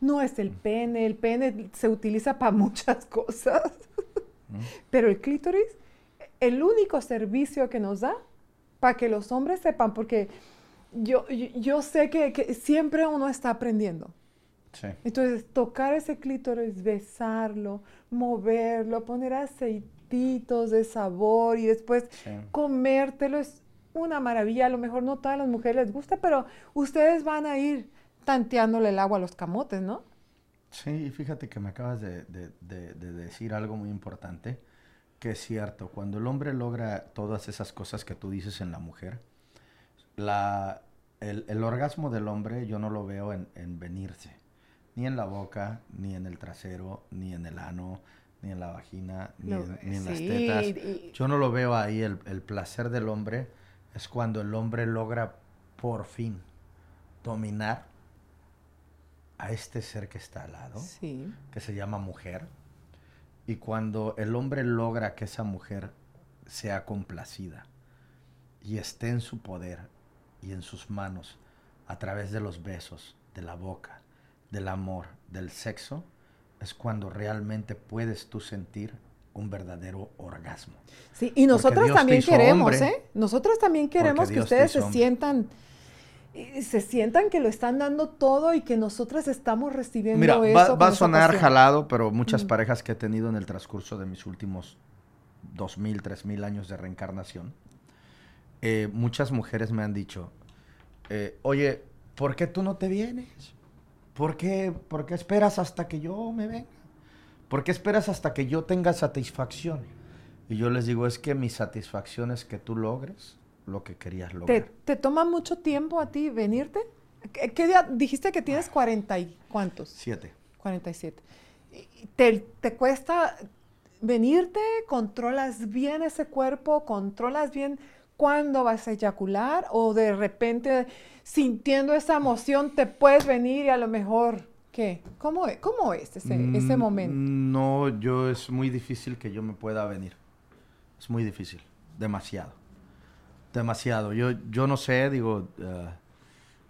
A: no es el pene, el pene se utiliza para muchas cosas, mm. [LAUGHS] pero el clítoris, el único servicio que nos da para que los hombres sepan, porque yo, yo, sé que, siempre uno está aprendiendo. Entonces, tocar ese clítoris, besarlo, moverlo, poner aceititos de sabor y después comértelo es una maravilla. A lo mejor no todas las mujeres les gusta, pero ustedes van a ir tanteándole el agua a los camotes, ¿no?
B: Sí, fíjate que me acabas de, decir algo muy importante, que es cierto, cuando el hombre logra todas esas cosas que tú dices en la mujer, la, el, orgasmo del hombre yo no lo veo en, venirse, ni en la boca, ni en el trasero, ni en el ano, ni en la vagina, ni, en, las tetas. Yo no lo veo ahí, el, el placer del hombre es cuando el hombre logra por fin dominar a este ser que está al lado, que se llama mujer, y cuando el hombre logra que esa mujer sea complacida y esté en su poder y en sus manos a través de los besos, de la boca, del amor, del sexo, es cuando realmente puedes tú sentir un verdadero orgasmo.
A: Sí, y nosotros también queremos, ¿eh? Nosotros también queremos que ustedes se sientan se sientan que lo están dando todo y que nosotras estamos recibiendo
B: Mira, eso. Va, va a sonar jalado, pero muchas parejas que he tenido en el transcurso de mis últimos dos mil, tres mil años de reencarnación, eh, muchas mujeres me han dicho, eh, oye, ¿por qué tú no te vienes? ¿Por qué, ¿Por qué esperas hasta que yo me venga? ¿Por qué esperas hasta que yo tenga satisfacción? Y yo les digo, es que mi satisfacción es que tú logres lo que querías lograr.
A: ¿Te, toma mucho tiempo a ti venirte? ¿Qué, día dijiste que tienes cuarenta y cuántos?
B: Siete.
A: Cuarenta y siete. ¿Te, ¿Te cuesta venirte? ¿Controlas bien ese cuerpo? ¿Controlas bien cuándo vas a eyacular? ¿O de repente sintiendo esa emoción te puedes venir y a lo mejor ¿Qué? ¿Cómo, es, cómo es ese, ese mm, momento?
B: No, yo es muy difícil que yo me pueda venir. Es muy difícil. Demasiado. Demasiado. Yo, yo no sé, digo, eh,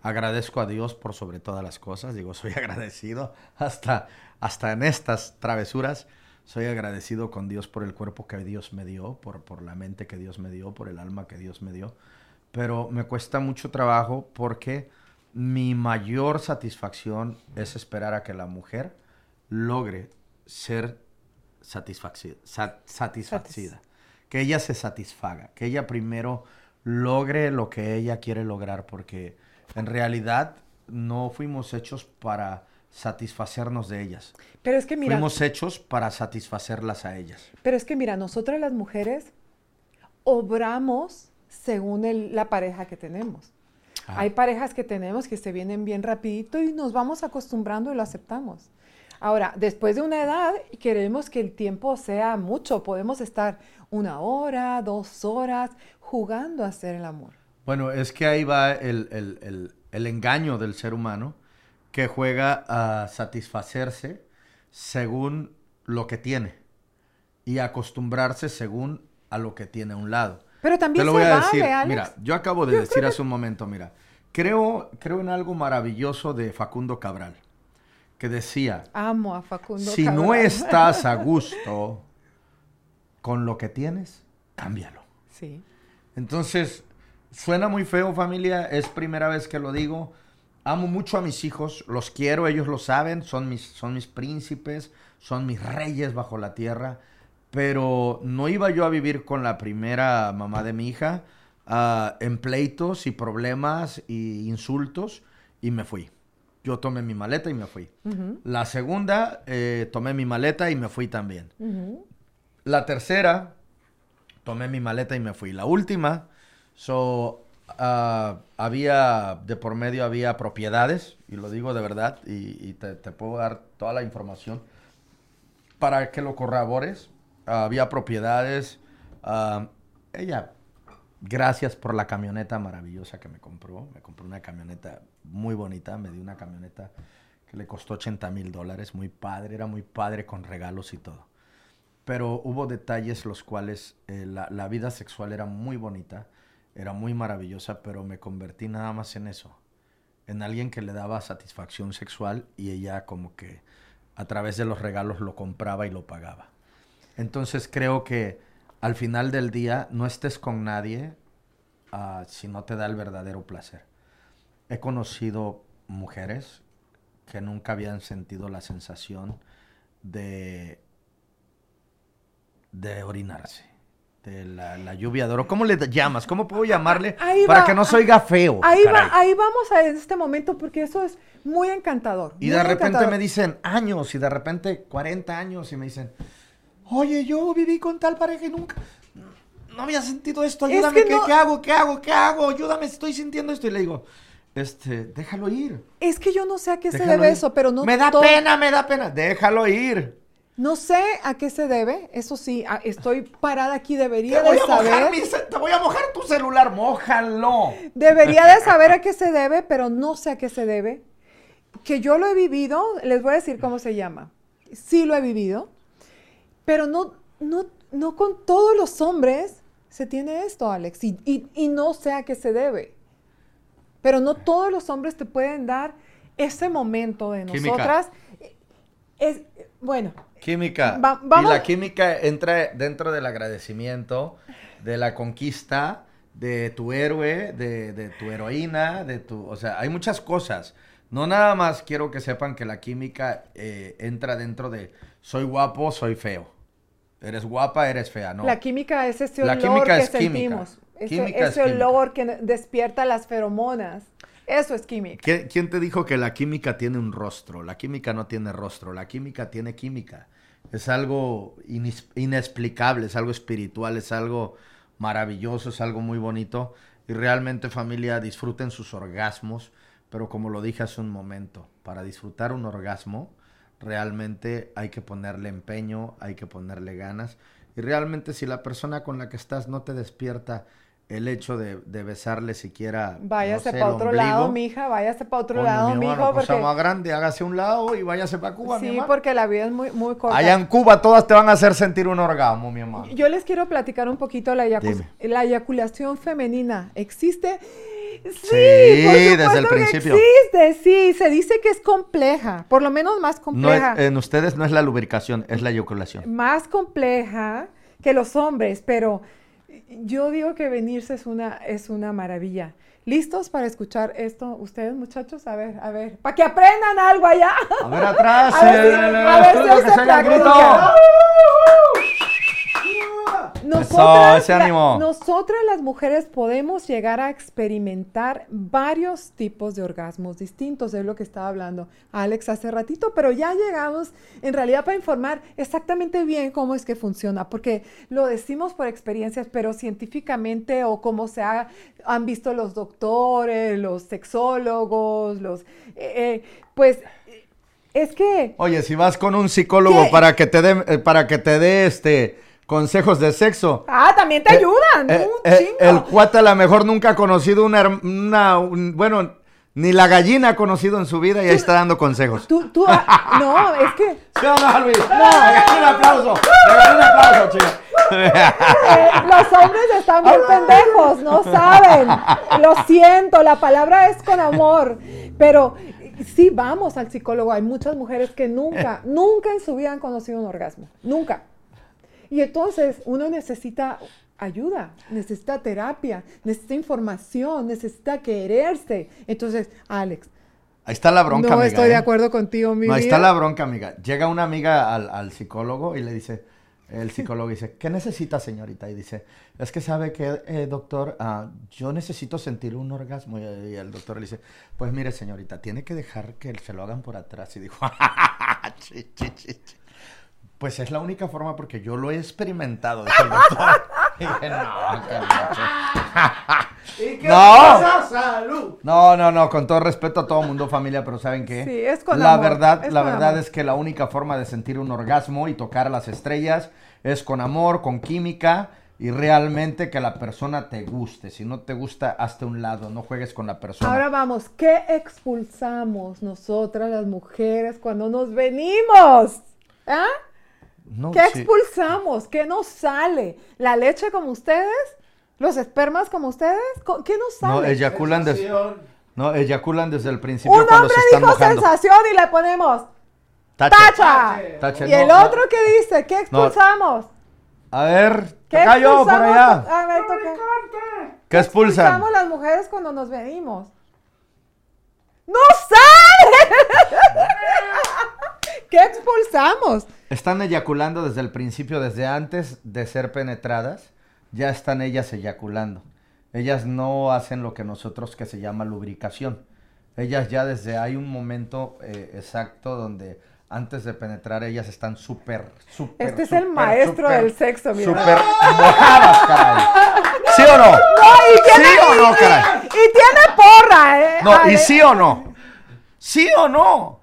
B: agradezco a Dios por sobre todas las cosas. Digo, soy [LAUGHS] agradecido hasta, hasta en estas travesuras. Soy agradecido con Dios por el cuerpo que Dios me dio, por, por la mente que Dios me dio, por el alma que Dios me dio. Pero me cuesta mucho trabajo porque mi mayor satisfacción es esperar a que la mujer logre ser satisfacida, satisfacida, que ella se satisfaga, que ella primero logre lo que ella quiere lograr, porque en realidad no fuimos hechos para satisfacernos de ellas.
A: Pero es que mira.
B: Fuimos hechos para satisfacerlas a ellas.
A: Pero es que mira, nosotras las mujeres obramos según la pareja que tenemos. Hay parejas que tenemos que se vienen bien rapidito y nos vamos acostumbrando y lo aceptamos. Ahora, después de una edad, queremos que el tiempo sea mucho. Podemos estar una hora, dos horas jugando a hacer el amor.
B: Bueno, es que ahí va el, engaño del ser humano que juega a satisfacerse según lo que tiene y acostumbrarse según a lo que tiene a un lado.
A: Pero también
B: Te lo voy a decir, mira, yo acabo de decir hace un momento, mira, creo, creo en algo maravilloso de Facundo Cabral, que decía,
A: amo a Facundo
B: si no estás a [LAUGHS] gusto con lo que tienes, cámbialo.
A: Sí.
B: Entonces, suena muy feo familia, es primera vez que lo digo. Amo mucho a mis hijos, los quiero, ellos lo saben, son mis, son mis príncipes, son mis reyes bajo la tierra pero no iba yo a vivir con la primera mamá de mi hija uh, en pleitos y problemas y insultos y me fui. Yo tomé mi maleta y me fui. La segunda, eh, tomé mi maleta y me fui también. La tercera, tomé mi maleta y me fui. La última, so, uh, había, de por medio había propiedades, y lo digo de verdad, y, te, puedo dar toda la información para que lo corrobores había propiedades. Ah, ella, gracias por la camioneta maravillosa que me compró. Me compró una camioneta muy bonita. Me dio una camioneta que le costó 80 mil dólares. Muy padre, era muy padre con regalos y todo. Pero hubo detalles los cuales eh, la vida sexual era muy bonita, era muy maravillosa, pero me convertí nada más en eso. En alguien que le daba satisfacción sexual y ella como que a través de los regalos lo compraba y lo pagaba. Entonces creo que al final del día no estés con nadie ah, si no te da el verdadero placer. He conocido mujeres que nunca habían sentido la sensación de, de orinarse. De la, lluvia de oro. ¿Cómo le llamas? ¿Cómo puedo llamarle para que no se oiga feo?
A: Ahí, va, ahí vamos a este momento porque eso es muy encantador.
B: Y de repente me dicen años y de repente 40 años y me dicen, oye, yo viví con tal pareja y nunca, no había sentido esto, ayúdame, ¿qué, hago? ¿Qué hago? ¿Qué hago? Ayúdame, estoy sintiendo esto. Y le digo, este, déjalo ir.
A: Es que yo no sé a qué se debe eso, pero no.
B: Me da pena, me da pena. Déjalo ir.
A: No sé a qué se debe, eso sí, estoy parada aquí, debería de saber.
B: te voy a mojar tu celular, mójalo.
A: Debería de saber a qué se debe, pero no sé a qué se debe. Que yo lo he vivido, les voy a decir cómo se llama. Sí lo he vivido. Pero no, no, no con todos los hombres se tiene esto, Alex, y, no sé a qué se debe. Pero no todos los hombres te pueden dar ese momento de nosotras. Es, bueno.
B: Química. y la química entra dentro del agradecimiento, de la conquista, de tu héroe, de, tu heroína, de tu... O sea, hay muchas cosas. No nada más quiero que sepan que la química eh, entra dentro de soy guapo, soy feo. Eres guapa, eres fea, ¿no?
A: La química es ese olor que sentimos. Ese, olor que despierta las feromonas. Eso es química.
B: ¿Quién te dijo que la química tiene un rostro? La química no tiene rostro, la química tiene química. Es algo inexplicable, es algo espiritual, es algo maravilloso, es algo muy bonito. Y realmente familia, disfruten sus orgasmos, pero como lo dije hace un momento, para disfrutar un orgasmo, realmente hay que ponerle empeño, hay que ponerle ganas. Y realmente si la persona con la que estás no te despierta el hecho de, besarle siquiera.
A: Váyase para otro lado, mija, váyase para otro lado, mi mijo.
B: Pues porque... más grande, hágase un lado y váyase para Cuba,
A: sí, porque la vida es muy, muy corta.
B: Allá en Cuba todas te van a hacer sentir un orgasmo, mi hermano.
A: Yo les quiero platicar un poquito la, la eyaculación femenina. ¿Existe? Sí, desde el principio. existe, sí, se dice que es compleja, por lo menos más compleja.
B: en ustedes no es la lubricación, es la eyaculación.
A: Más compleja que los hombres, pero yo digo que venirse es una, es una maravilla. ¿Listos para escuchar esto ustedes, muchachos? A ver, a ver, para que aprendan algo allá.
B: A ver atrás, [LAUGHS] a ver, si, a ver si
A: se Nosotras, nosotras las mujeres podemos llegar a experimentar varios tipos de orgasmos distintos, es lo que estaba hablando Alex hace ratito, pero ya llegamos en realidad para informar exactamente bien cómo es que funciona, porque lo decimos por experiencias, pero científicamente o como se han visto los doctores, los sexólogos, los... Eh, eh, pues es que...
B: Oye, si vas con un psicólogo para que te dé, eh, para que te dé este consejos de sexo.
A: Ah, también te ayudan. un chingo.
B: El cuate a lo mejor nunca ha conocido una, una bueno, ni la gallina ha conocido en su vida y ahí está dando consejos.
A: Tú, tú, ah, [LAUGHS] no, es que.
B: ¿Sí o no, Luis? No. un aplauso. un aplauso, chico. [LAUGHS]
A: Eh, los hombres están muy pendejos, no saben. Lo siento, la palabra es con amor. Pero sí vamos al psicólogo. Hay muchas mujeres que nunca, nunca en su vida han conocido un orgasmo. Nunca. Y entonces uno necesita ayuda, necesita terapia, necesita información, necesita quererse. Entonces, Alex.
B: Ahí está la bronca,
A: no estoy de ¿eh? acuerdo contigo,
B: mi No, ahí está la bronca, amiga. Llega una amiga al, psicólogo y le dice, el psicólogo dice, ¿qué necesita, señorita? Y dice, es que sabe que, eh, doctor, ah, yo necesito sentir un orgasmo. Y, el doctor le dice, pues mire, señorita, tiene que dejar que se lo hagan por atrás. Y dijo, [LAUGHS] Pues es la única forma porque yo lo he experimentado. [LAUGHS] y dije, no, [LAUGHS]
C: ¿Y qué no. Salud.
B: No, no, no, con todo respeto a todo mundo, familia, pero ¿saben qué?
A: Sí, es con
B: la
A: amor.
B: verdad,
A: es
B: la verdad es que la única forma de sentir un orgasmo y tocar a las estrellas es con amor, con química y realmente que la persona te guste. Si no te gusta, hazte un lado, no juegues con la persona.
A: Ahora vamos, ¿qué expulsamos nosotras las mujeres cuando nos venimos? ¿Ah? ¿Qué expulsamos? ¿Qué nos sale? ¿La leche como ustedes? ¿Los espermas como ustedes? ¿Qué nos sale?
B: No, eyaculan, no, eyaculan desde el principio cuando se están dijo
A: sensación y le ponemos tacha. y el otro que dice, ¿qué expulsamos?
B: A ver, ¿qué cayó por allá? A ver, ¿Qué expulsan?
A: expulsamos las mujeres cuando nos venimos? ¡No sale! [LAUGHS] ¿Qué expulsamos?
B: Están eyaculando desde el principio, desde antes de ser penetradas, ya están ellas eyaculando. Ellas no hacen lo que nosotros que se llama lubricación. Ellas ya desde hay un momento eh, exacto donde antes de penetrar ellas están súper, súper.
A: Este es el maestro del sexo, mira.
B: Súper mojadas, caray. ¿Sí o no?
A: No, y tiene, ¿Sí o no, caray? Y, tiene porra, ¿eh?
B: No, y sí o no. ¿Sí o no?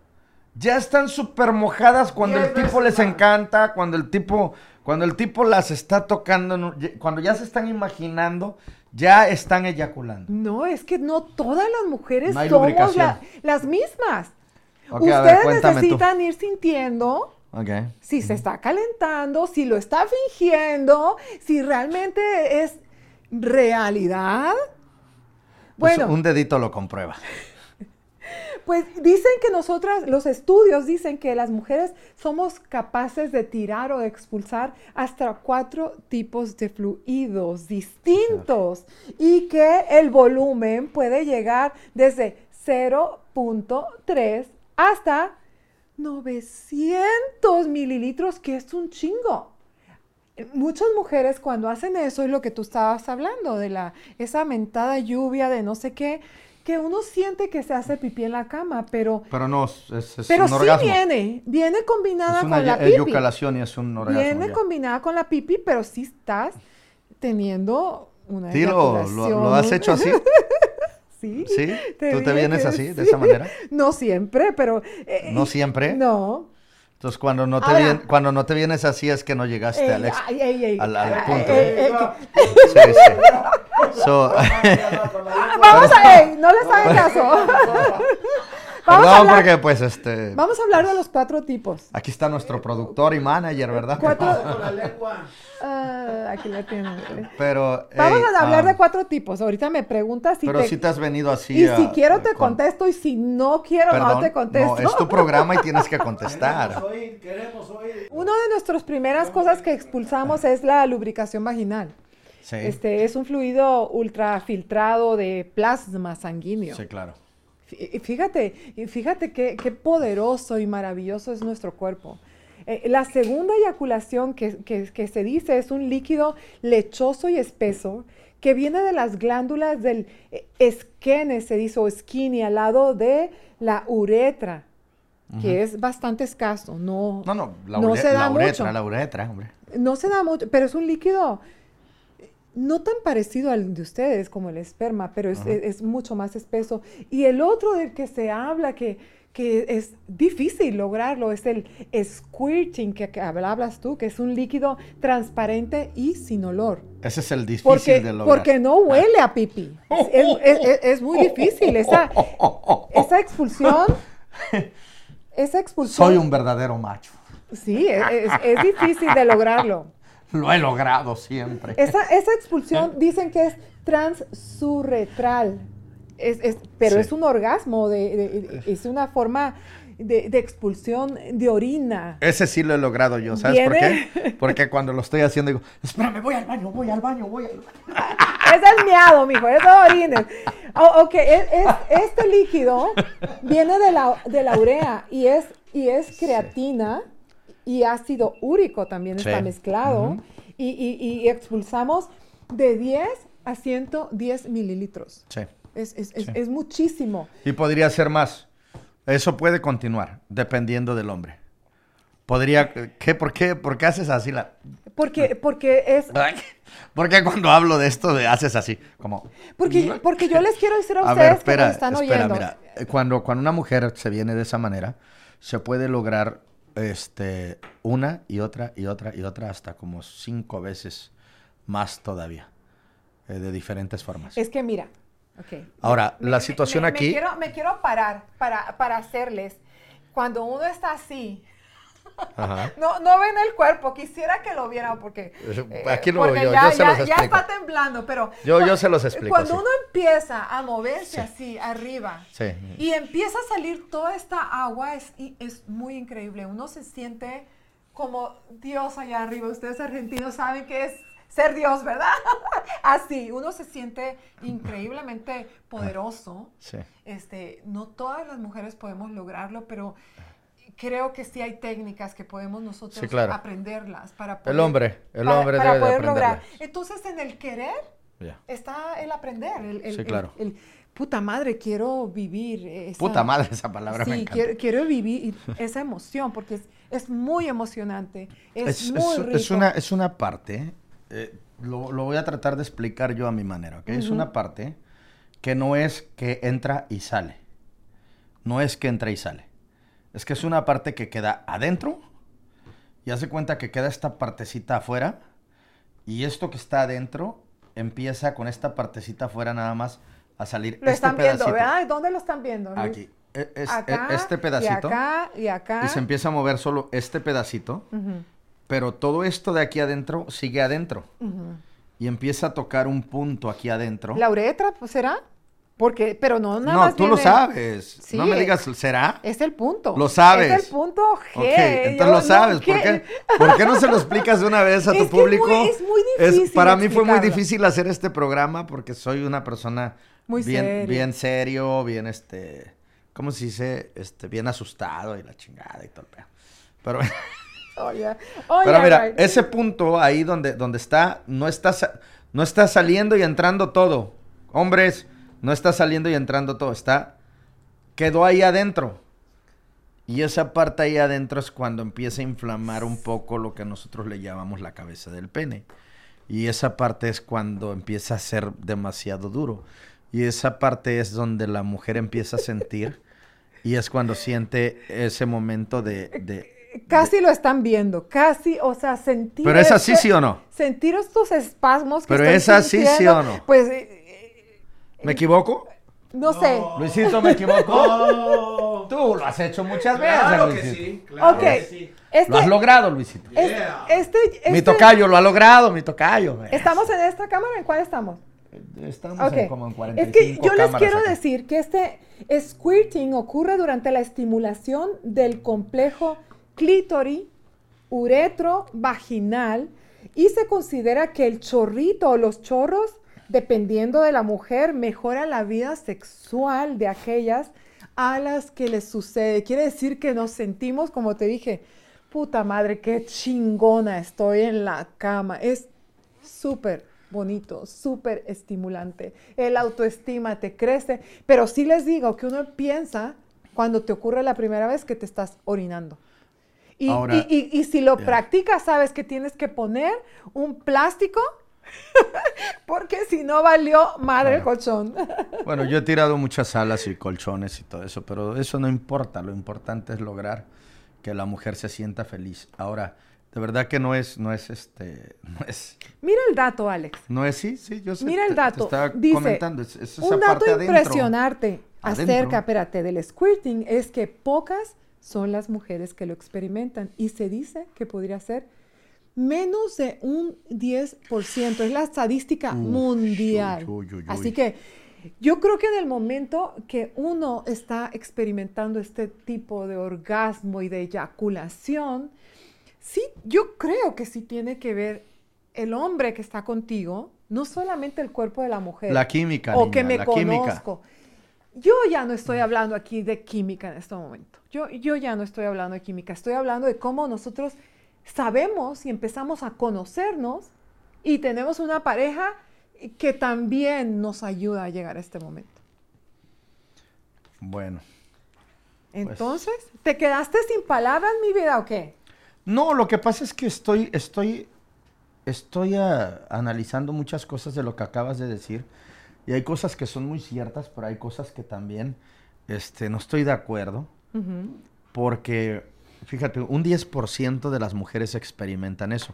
B: Ya están súper mojadas cuando el tipo les encanta, cuando el tipo, cuando el tipo las está tocando, cuando ya se están imaginando, ya están eyaculando.
A: No, es que no todas las mujeres somos las mismas. Ustedes necesitan ir sintiendo si se está calentando, si lo está fingiendo, si realmente es realidad.
B: Pues bueno, un dedito lo comprueba.
A: Pues dicen que nosotras, los estudios dicen que las mujeres somos capaces de tirar o de expulsar hasta cuatro tipos de fluidos distintos y que el volumen puede llegar desde 0.3 hasta 900 mililitros, que es un chingo. Muchas mujeres cuando hacen eso es lo que tú estabas hablando, de la, esa mentada lluvia de no sé qué, que uno siente que se hace pipí en la cama, pero...
B: Pero no, es, es
A: pero
B: un
A: sí viene, viene combinada con la
B: pipi. y es un orgasmo.
A: Viene combinada con la pipi, pero sí estás teniendo una
B: ¿Sí lo, lo, has hecho así? [LAUGHS]
A: sí.
B: ¿Sí? ¿Tú te vienes así, de esa manera? [LAUGHS]
A: No siempre, pero...
B: Eh, ¿No siempre?
A: No.
B: Entonces, cuando no, te cuando no te vienes así es que no llegaste al, al, punto. sí, sí. [LAUGHS]
A: Vamos a... no les hagan caso. [LAUGHS]
B: Vamos Perdón, porque pues este...
A: Vamos a hablar de los cuatro tipos.
B: Aquí está nuestro productor y manager, ¿verdad?
A: Cuatro... [LAUGHS] Uh, aquí la tienen.
B: Pero...
A: Vamos a hablar de cuatro tipos. Ahorita me preguntas si
B: Pero si te has venido así
A: Y si quiero te contesto y si no quiero no te contesto.
B: No, es tu programa y tienes que contestar.
C: Queremos oír, queremos oír.
A: Una de nuestras primeras cosas que expulsamos es la lubricación vaginal. Sí. Este es un fluido ultrafiltrado de plasma sanguíneo.
B: Sí, claro.
A: Fíjate, fíjate qué, qué, poderoso y maravilloso es nuestro cuerpo. Eh, la segunda eyaculación que, que, se dice es un líquido lechoso y espeso que viene de las glándulas del eh, esquene, se dice, o skinny, al lado de la uretra, que es bastante escaso. No,
B: no, no, la, no se da uretra, la uretra, hombre.
A: No se da mucho, pero es un líquido no tan parecido al de ustedes como el esperma, pero es, es, mucho más espeso. Y el otro del que se habla que, que es difícil lograrlo es el squirting que, hablas tú, que es un líquido transparente y sin olor.
B: Ese es el difícil de lograr.
A: Porque no huele a pipí. Es, muy difícil. Esa, esa expulsión. Esa expulsión.
B: Soy un verdadero macho.
A: Sí, es difícil de lograrlo. [LAUGHS]
B: Lo he logrado siempre.
A: Esa, esa expulsión ¿Eh? dicen que es transurretral, es, pero es un orgasmo, de, es una forma de, expulsión de orina.
B: Ese sí lo he logrado yo, ¿sabes por qué? [LAUGHS] Porque cuando lo estoy haciendo digo, espérame, voy al baño, voy al baño, voy al baño.
A: Ese es miado, mijo, eso es orines. Oh, ok, este líquido viene de la, de la urea y es, y es creatina y ácido úrico también está mezclado. y, expulsamos de 10 a 110 mililitros.
B: Sí.
A: Es, muchísimo.
B: Y podría ser más. Eso puede continuar, dependiendo del hombre. Podría, ¿qué? ¿Por qué? ¿Por qué haces así la...?
A: Porque, porque es...
B: Porque cuando hablo de esto de haces así, como...
A: Porque, [LAUGHS] porque yo les quiero decir a ustedes que me están oyendo. Mira,
B: cuando, cuando una mujer se viene de esa manera, se puede lograr este, una y otra y otra y otra hasta como cinco veces más todavía, eh, de diferentes formas.
A: Es que mira,
B: Ahora, la situación aquí...
A: Me quiero, me quiero parar para, para hacerles, cuando uno está así, No, no ven el cuerpo, quisiera que lo vieran porque...
B: Eh, aquí lo veo yo, ya, yo se los explico.
A: Ya está temblando, pero...
B: Yo, yo se los explico.
A: Cuando uno empieza a moverse así, arriba, y empieza a salir toda esta agua, es, es muy increíble. Uno se siente como Dios allá arriba. Ustedes argentinos saben que es ser Dios, ¿verdad? [LAUGHS] Así, uno se siente increíblemente poderoso.
B: Sí.
A: Este, no todas las mujeres podemos lograrlo, pero creo que sí hay técnicas que podemos nosotros aprenderlas para
B: poder, el hombre el hombre para, poder lograr
A: entonces en el querer está el aprender el,
B: sí, claro.
A: puta madre quiero vivir
B: puta madre esa palabra
A: sí quiero, vivir esa emoción porque es, muy emocionante es, muy rico.
B: es una es una parte eh, lo, voy a tratar de explicar yo a mi manera ¿ok? es una parte que no es que entra y sale no es que entra y sale es que es una parte que queda adentro y hace cuenta que queda esta partecita afuera y esto que está adentro empieza con esta partecita afuera nada más a salir.
A: Lo están viendo, ¿verdad? ¿Dónde lo están viendo?
B: Aquí. E, es, e, este pedacito.
A: Y acá y acá.
B: Y se empieza a mover solo este pedacito. Pero todo esto de aquí adentro sigue adentro. Y empieza a tocar un punto aquí adentro.
A: ¿La uretra, pues será? Porque, pero no nada
B: no, más. No, tú lo sabes. no me digas, ¿será?
A: Es el punto.
B: Lo sabes.
A: Es el punto G.
B: Ok, entonces lo sabes. ¿Por, qué, ¿Por, qué, no se lo explicas de una vez a [LAUGHS] tu público?
A: es muy difícil.
B: para mí fue muy difícil hacer este programa porque soy una persona muy bien, serio. bien serio, bien este. ¿Cómo se dice? Este, bien asustado y la chingada y todo el pedo. Pero. [LAUGHS]
A: Oh,
B: pero mira, ese punto ahí donde, donde está, no está, no está saliendo y entrando todo. Hombres no está saliendo y entrando todo, está quedó ahí adentro. Y esa parte ahí adentro es cuando empieza a inflamar un poco lo que nosotros le llamamos la cabeza del pene. Y esa parte es cuando empieza a ser demasiado duro. Y esa parte es donde la mujer empieza a sentir y es cuando siente ese momento de...
A: casi lo están viendo, casi, o sea, sentir...
B: Pero es así, sí o no.
A: Sentir estos espasmos
B: que Pero es así, sí o no.
A: Pues
B: ¿Me equivoco?
A: No, sé.
B: Luisito, ¿me equivoco? [LAUGHS] Tú lo has hecho muchas veces,
C: claro Que sí, claro que sí.
B: Este, lo has logrado, Luisito.
A: Este, este,
B: mi tocayo lo ha logrado, mi tocayo.
A: ¿Estamos en esta cámara? ¿En cuál estamos?
B: Estamos en como en 45
A: Es que yo les quiero decir que este squirting ocurre durante la estimulación del complejo clítori, uretro, vaginal y se considera que el chorrito o los chorros dependiendo de la mujer, mejora la vida sexual de aquellas a las que les sucede. Quiere decir que nos sentimos, como te dije, puta madre, qué chingona estoy en la cama. Es súper bonito, súper estimulante. El autoestima te crece, pero sí les digo que uno piensa cuando te ocurre la primera vez que te estás orinando. Y, y, si lo practicas, sabes que tienes que poner un plástico [LAUGHS] porque si no valió madre el colchón. [LAUGHS]
B: bueno, yo he tirado muchas alas y colchones y todo eso, pero eso no importa. Lo importante es lograr que la mujer se sienta feliz. Ahora, de verdad que no es, no es este, [LAUGHS] no es.
A: Mira el dato, Alex.
B: No es sí, sí, yo sé.
A: Mira el dato. Dice, comentando. un dato impresionante acerca, espérate, del squirting es que pocas son las mujeres que lo experimentan y se dice que podría ser menos de un 10%. Es la estadística mundial. Así que yo creo que en el momento que uno está experimentando este tipo de orgasmo y de eyaculación, sí, yo creo que sí tiene que ver el hombre que está contigo, no solamente el cuerpo de la mujer.
B: La química.
A: O que me conozco. Yo ya no estoy hablando aquí de química en este momento. Yo, yo ya no estoy hablando de química. Estoy hablando de cómo nosotros sabemos y empezamos a conocernos y tenemos una pareja que también nos ayuda a llegar a este momento.
B: Bueno.
A: Pues Entonces, ¿te quedaste sin palabras, mi vida, o qué?
B: No, lo que pasa es que estoy, estoy, estoy ah, analizando muchas cosas de lo que acabas de decir y hay cosas que son muy ciertas, pero hay cosas que también este, no estoy de acuerdo. Porque, fíjate, un 10% de las mujeres experimentan eso.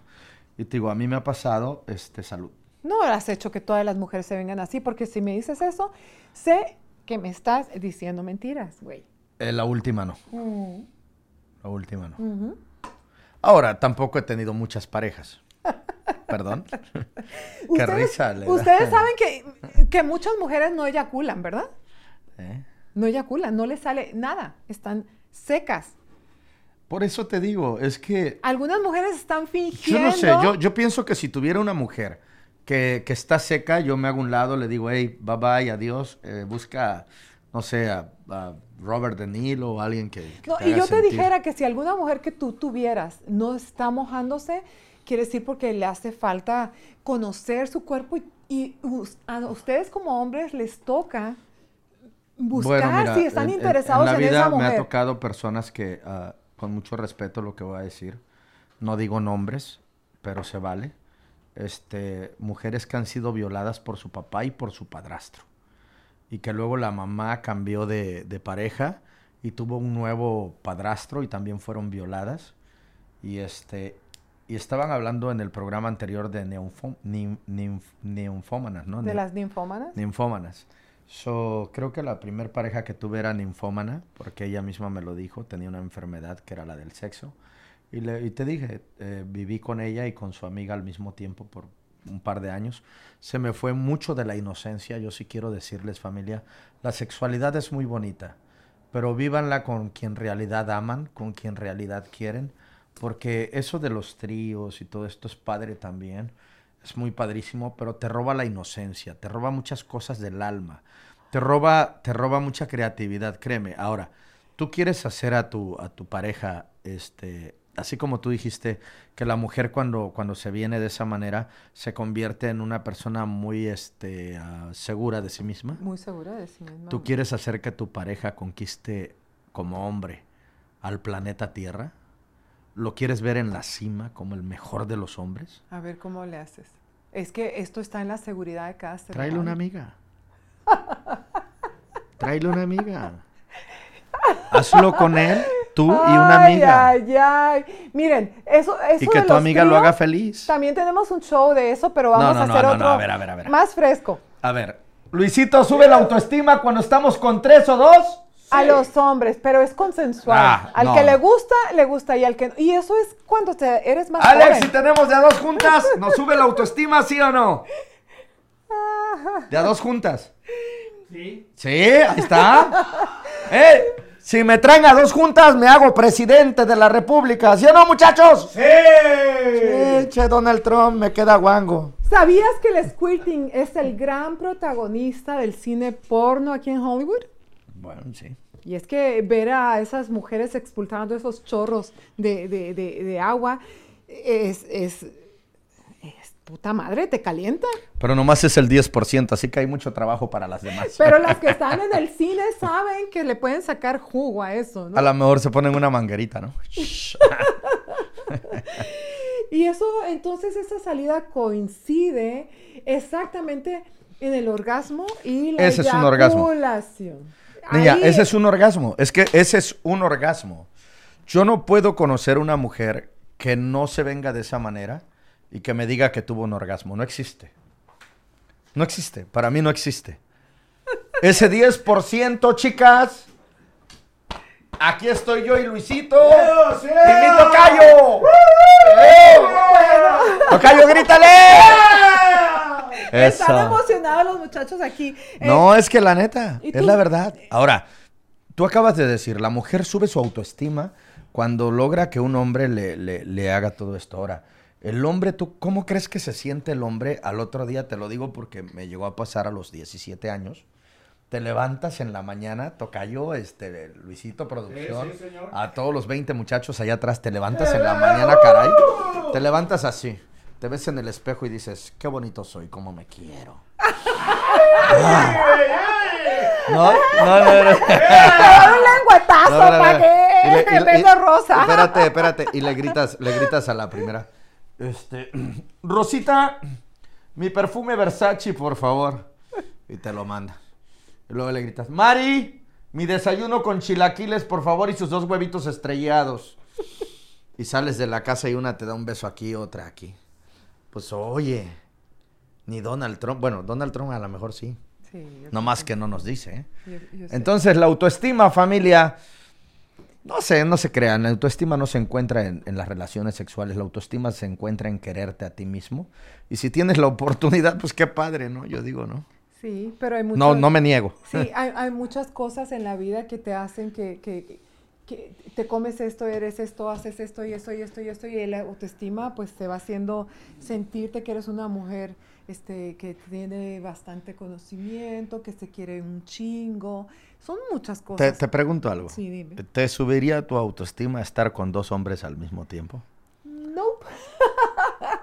B: Y te digo, a mí me ha pasado este, salud.
A: No has hecho que todas las mujeres se vengan así, porque si me dices eso, sé que me estás diciendo mentiras, güey.
B: Eh, la última no. Mm. La última no. Ahora, tampoco he tenido muchas parejas. Perdón. [LAUGHS]
A: Qué risa. ustedes saben que, muchas mujeres no eyaculan, ¿verdad? ¿Eh? No eyaculan, no les sale nada. Están secas.
B: Por eso te digo, es que...
A: Algunas mujeres están fingiendo...
B: Yo no sé, yo, pienso que si tuviera una mujer que, está seca, yo me hago un lado, le digo, hey, bye bye, adiós, eh, busca, no sé, a, Robert De Niro o alguien que... no,
A: y yo te dijera que si alguna mujer que tú tuvieras no está mojándose, quiere decir porque le hace falta conocer su cuerpo y, a ustedes como hombres les toca buscar si están interesados en, la vida
B: Me ha tocado personas que, ah, con mucho respeto lo que voy a decir, no digo nombres, pero se vale, este, mujeres que han sido violadas por su papá y por su padrastro. Y que luego la mamá cambió de, de pareja y tuvo un nuevo padrastro y también fueron violadas. Y este, y estaban hablando en el programa anterior de ninfómanas, ¿no?
A: ¿De las ninfómanas?
B: Ninfómanas. So, creo que la primera pareja que tuve era ninfómana, porque ella misma me lo dijo, tenía una enfermedad que era la del sexo. Y, le, y te dije, eh, viví con ella y con su amiga al mismo tiempo por un par de años. Se me fue mucho de la inocencia. Yo sí quiero decirles, familia, la sexualidad es muy bonita, pero vívanla con quien realidad aman, con quien realidad quieren porque eso de los tríos y todo esto es padre también, es muy padrísimo, pero te roba la inocencia, te roba muchas cosas del alma, te roba, te roba mucha creatividad, créeme. Ahora, tú quieres hacer a tu, a tu pareja, este, así como tú dijiste, que la mujer cuando, cuando se viene de esa manera se convierte en una persona muy este, ah, segura de sí misma.
A: Muy segura de sí misma.
B: ¿Tú quieres hacer que tu pareja conquiste como hombre al planeta Tierra? ¿Lo quieres ver en la cima como el mejor de los hombres?
A: A ver cómo le haces. Es que esto está en la seguridad de cada ser
B: Tráele una amiga. Tráele una amiga. Hazlo con él, tú y una amiga.
A: Ay, ay. Miren, eso, eso
B: Y que tu amiga lo haga feliz.
A: También tenemos un show de eso, pero vamos a hacer otro
B: a ver, a ver, a ver.
A: más fresco.
B: A ver, Luisito, sube la autoestima cuando estamos con tres o dos.
A: A los hombres, pero es consensual. Ah, al que le gusta, le gusta. Y al que y eso es cuando te, eres más
B: Alex, si tenemos de a dos juntas, [LAUGHS] ¿nos sube la autoestima, sí o no? De a dos juntas.
D: Sí.
B: Sí, ahí está. eh, si me traen a dos juntas, me hago presidente de la República. ¿Sí o no, muchachos?
C: Sí.
B: Che, Donald Trump, me queda guango.
A: ¿Sabías que el squirting es el gran protagonista del cine porno aquí en Hollywood?
B: Bueno, sí.
A: Y es que ver a esas mujeres expulsando esos chorros de, de, de, agua es, es, es, puta madre, te calienta.
B: Pero nomás es el 10%, así que hay mucho trabajo para las demás.
A: Pero las que [LAUGHS] están en el cine saben que le pueden sacar jugo a eso, ¿no?
B: A lo mejor se ponen una manguerita, ¿no? [LAUGHS] [LAUGHS]
A: y eso, entonces esa salida coincide exactamente en el orgasmo y la
B: ese es un orgasmo. Niña, ese es un orgasmo. Es que ese es un orgasmo. Yo no puedo conocer una mujer que no se venga de esa manera y que me diga que tuvo un orgasmo. No existe. No existe. Para mí no existe. Ese 10%, chicas. Aquí estoy yo y Luisito. ¡Y mi tocayo! ¡Tocayo, grítale!
A: Están emocionados los muchachos aquí.
B: no, es que la neta, es la verdad. Ahora, tú acabas de decir, la mujer sube su autoestima cuando logra que un hombre le, le, haga todo esto. Ahora, el hombre, ¿tú cómo crees que se siente el hombre al otro día? Te lo digo porque me llegó a pasar a los 17 años. Te levantas en la mañana, toca yo, este, Luisito Producción, a todos los 20 muchachos allá atrás, te levantas en la mañana, caray. Te levantas así te ves en el espejo y dices, qué bonito soy, cómo me quiero. [LAUGHS]
A: No, no, no, no. un lengüetazo para que rosa.
B: Espérate, espérate. Y le gritas, le gritas a la primera. Este, [CLEARS THROAT] Rosita, mi perfume Versace, por favor. Y te lo manda. Y luego le gritas, Mari, mi desayuno con chilaquiles, por favor, y sus dos huevitos estrellados. Y sales de la casa y una te da un beso aquí, otra aquí. Pues oye, ni Donald Trump, bueno, Donald Trump a lo mejor sí. Sí, no más que no nos dice. ¿eh? Entonces, la autoestima, familia, no sé, no se crean. La autoestima no se encuentra en, las relaciones sexuales. La autoestima se encuentra en quererte a ti mismo. Y si tienes la oportunidad, pues qué padre, ¿no? Yo digo, ¿no?
A: Sí, pero hay muchas...
B: No, no me niego.
A: Sí, hay, hay muchas cosas en la vida que te hacen que, que te comes esto, eres esto, haces esto y esto y esto y esto y la autoestima pues te va haciendo sentirte que eres una mujer este, que tiene bastante conocimiento, que se quiere un chingo. Son muchas cosas.
B: Te, pregunto algo. Sí, dime. ¿Te subiría tu autoestima estar con dos hombres al mismo tiempo?
A: No.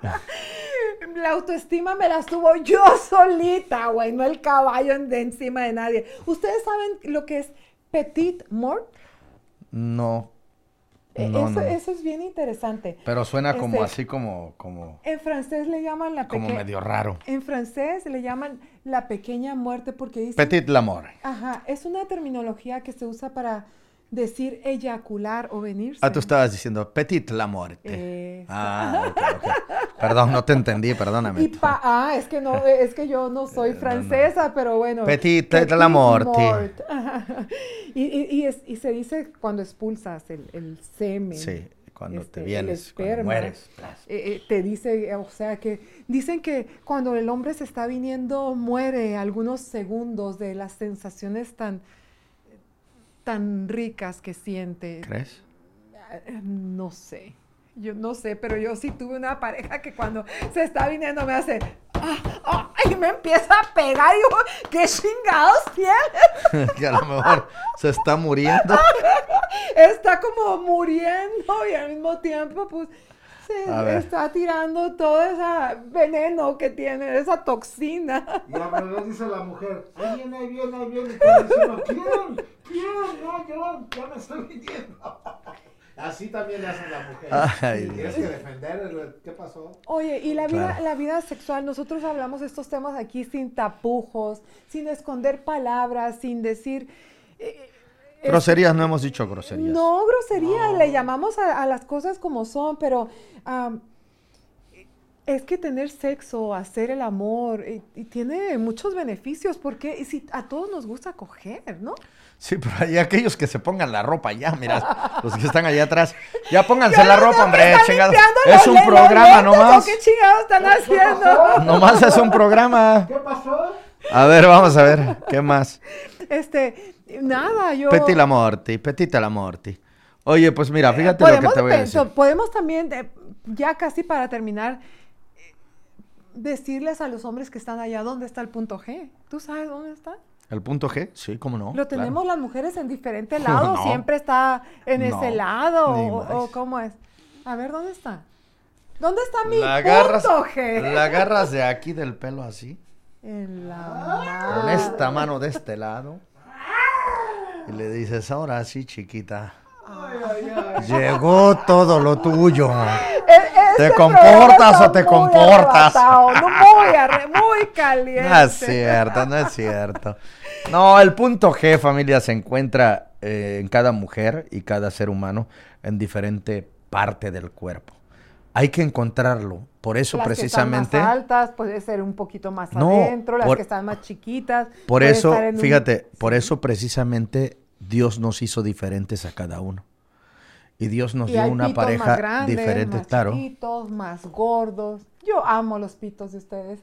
A: [LAUGHS] la autoestima me la subo yo solita, güey, no el caballo de encima de nadie. ¿Ustedes saben lo que es petit mort?
B: No.
A: E, eso, eso, es bien interesante.
B: Pero suena como este, así como, como...
A: En francés le llaman la
B: pequeña... Como medio raro.
A: En francés le llaman la pequeña muerte porque dice...
B: Petit l'amour.
A: Ajá, es una terminología que se usa para decir eyacular o venirse.
B: Ah, tú estabas diciendo petit la muerte. Ah, Perdón, no te entendí, perdóname.
A: ah, es que no, es que yo no soy francesa, pero bueno.
B: Petit, la muerte. [LAUGHS]
A: y, y, se dice cuando expulsas el, semen.
B: Sí, cuando te este, vienes, cuando mueres.
A: Eh, eh, te dice, o sea que dicen que cuando el hombre se está viniendo muere algunos segundos de las sensaciones tan tan ricas que siente.
B: ¿Crees?
A: Eh, no sé. Yo no sé, pero yo sí tuve una pareja que cuando se está viniendo me hace. Ah, ah", y me empieza a pegar y yo, ¿qué chingados tiene? [LAUGHS]
B: que a lo mejor se está muriendo. [LAUGHS]
A: está como muriendo y al mismo tiempo, pues se está tirando todo ese veneno que tiene, esa toxina.
C: Y a verdad dice la mujer, ahí viene, ahí viene, ahí viene. Y ¿quién? ¿Quién? No, yo ya me estoy mintiendo. [LAUGHS] Así también le hacen la mujer. Ay, Tienes que defender. ¿Qué pasó?
A: Oye, y la vida, la vida sexual, nosotros hablamos de estos temas aquí sin tapujos, sin esconder palabras, sin decir...
B: Eh, groserías, no hemos dicho groserías.
A: No, groserías, le llamamos a, las cosas como son, pero es que tener sexo, hacer el amor, y, tiene muchos beneficios, porque si a todos nos gusta coger, ¿no?
B: Sí, pero hay aquellos que se pongan la ropa ya, mira, [LAUGHS] los que están allá atrás. Ya pónganse la ropa, hombre, chingados. Es un programa nomás.
A: ¿Qué chingados están haciendo?
B: Nomás es un programa.
C: ¿Qué pasó?
B: A ver, vamos a ver, ¿qué más?
A: Este, nada, yo...
B: Petit la morti, petita la morti. Oye, pues mira, fíjate lo que te voy a decir.
A: Podemos también, ya casi para terminar, decirles a los hombres que están allá dónde está el punto G. ¿Tú sabes dónde está?
B: ¿El punto G? Sí, cómo no.
A: Lo tenemos las mujeres en diferente [LAUGHS] lado, siempre está en ese lado, o, cómo es. A ver, ¿dónde está? ¿Dónde está mi punto G?
B: La agarras de aquí del pelo así.
A: En la
B: Con esta mano de este lado. Y le dices, ahora sí, chiquita. Llegó todo lo tuyo. E-, ¿Te comportas o te comportas?
A: Muy, muy caliente.
B: No es cierto, no es cierto. No, el punto G, familia, se encuentra eh, en cada mujer y cada ser humano en diferente parte del cuerpo. Hay que encontrarlo. Por eso precisamente.
A: Que están más altas, puede ser un poquito más adentro, las que están más chiquitas.
B: Por eso, fíjate, por eso precisamente Dios nos hizo diferentes a cada uno. Y Dios nos dio una pareja diferente,
A: más
B: claro.
A: Chiquitos, más gordos. Yo amo los pitos de ustedes.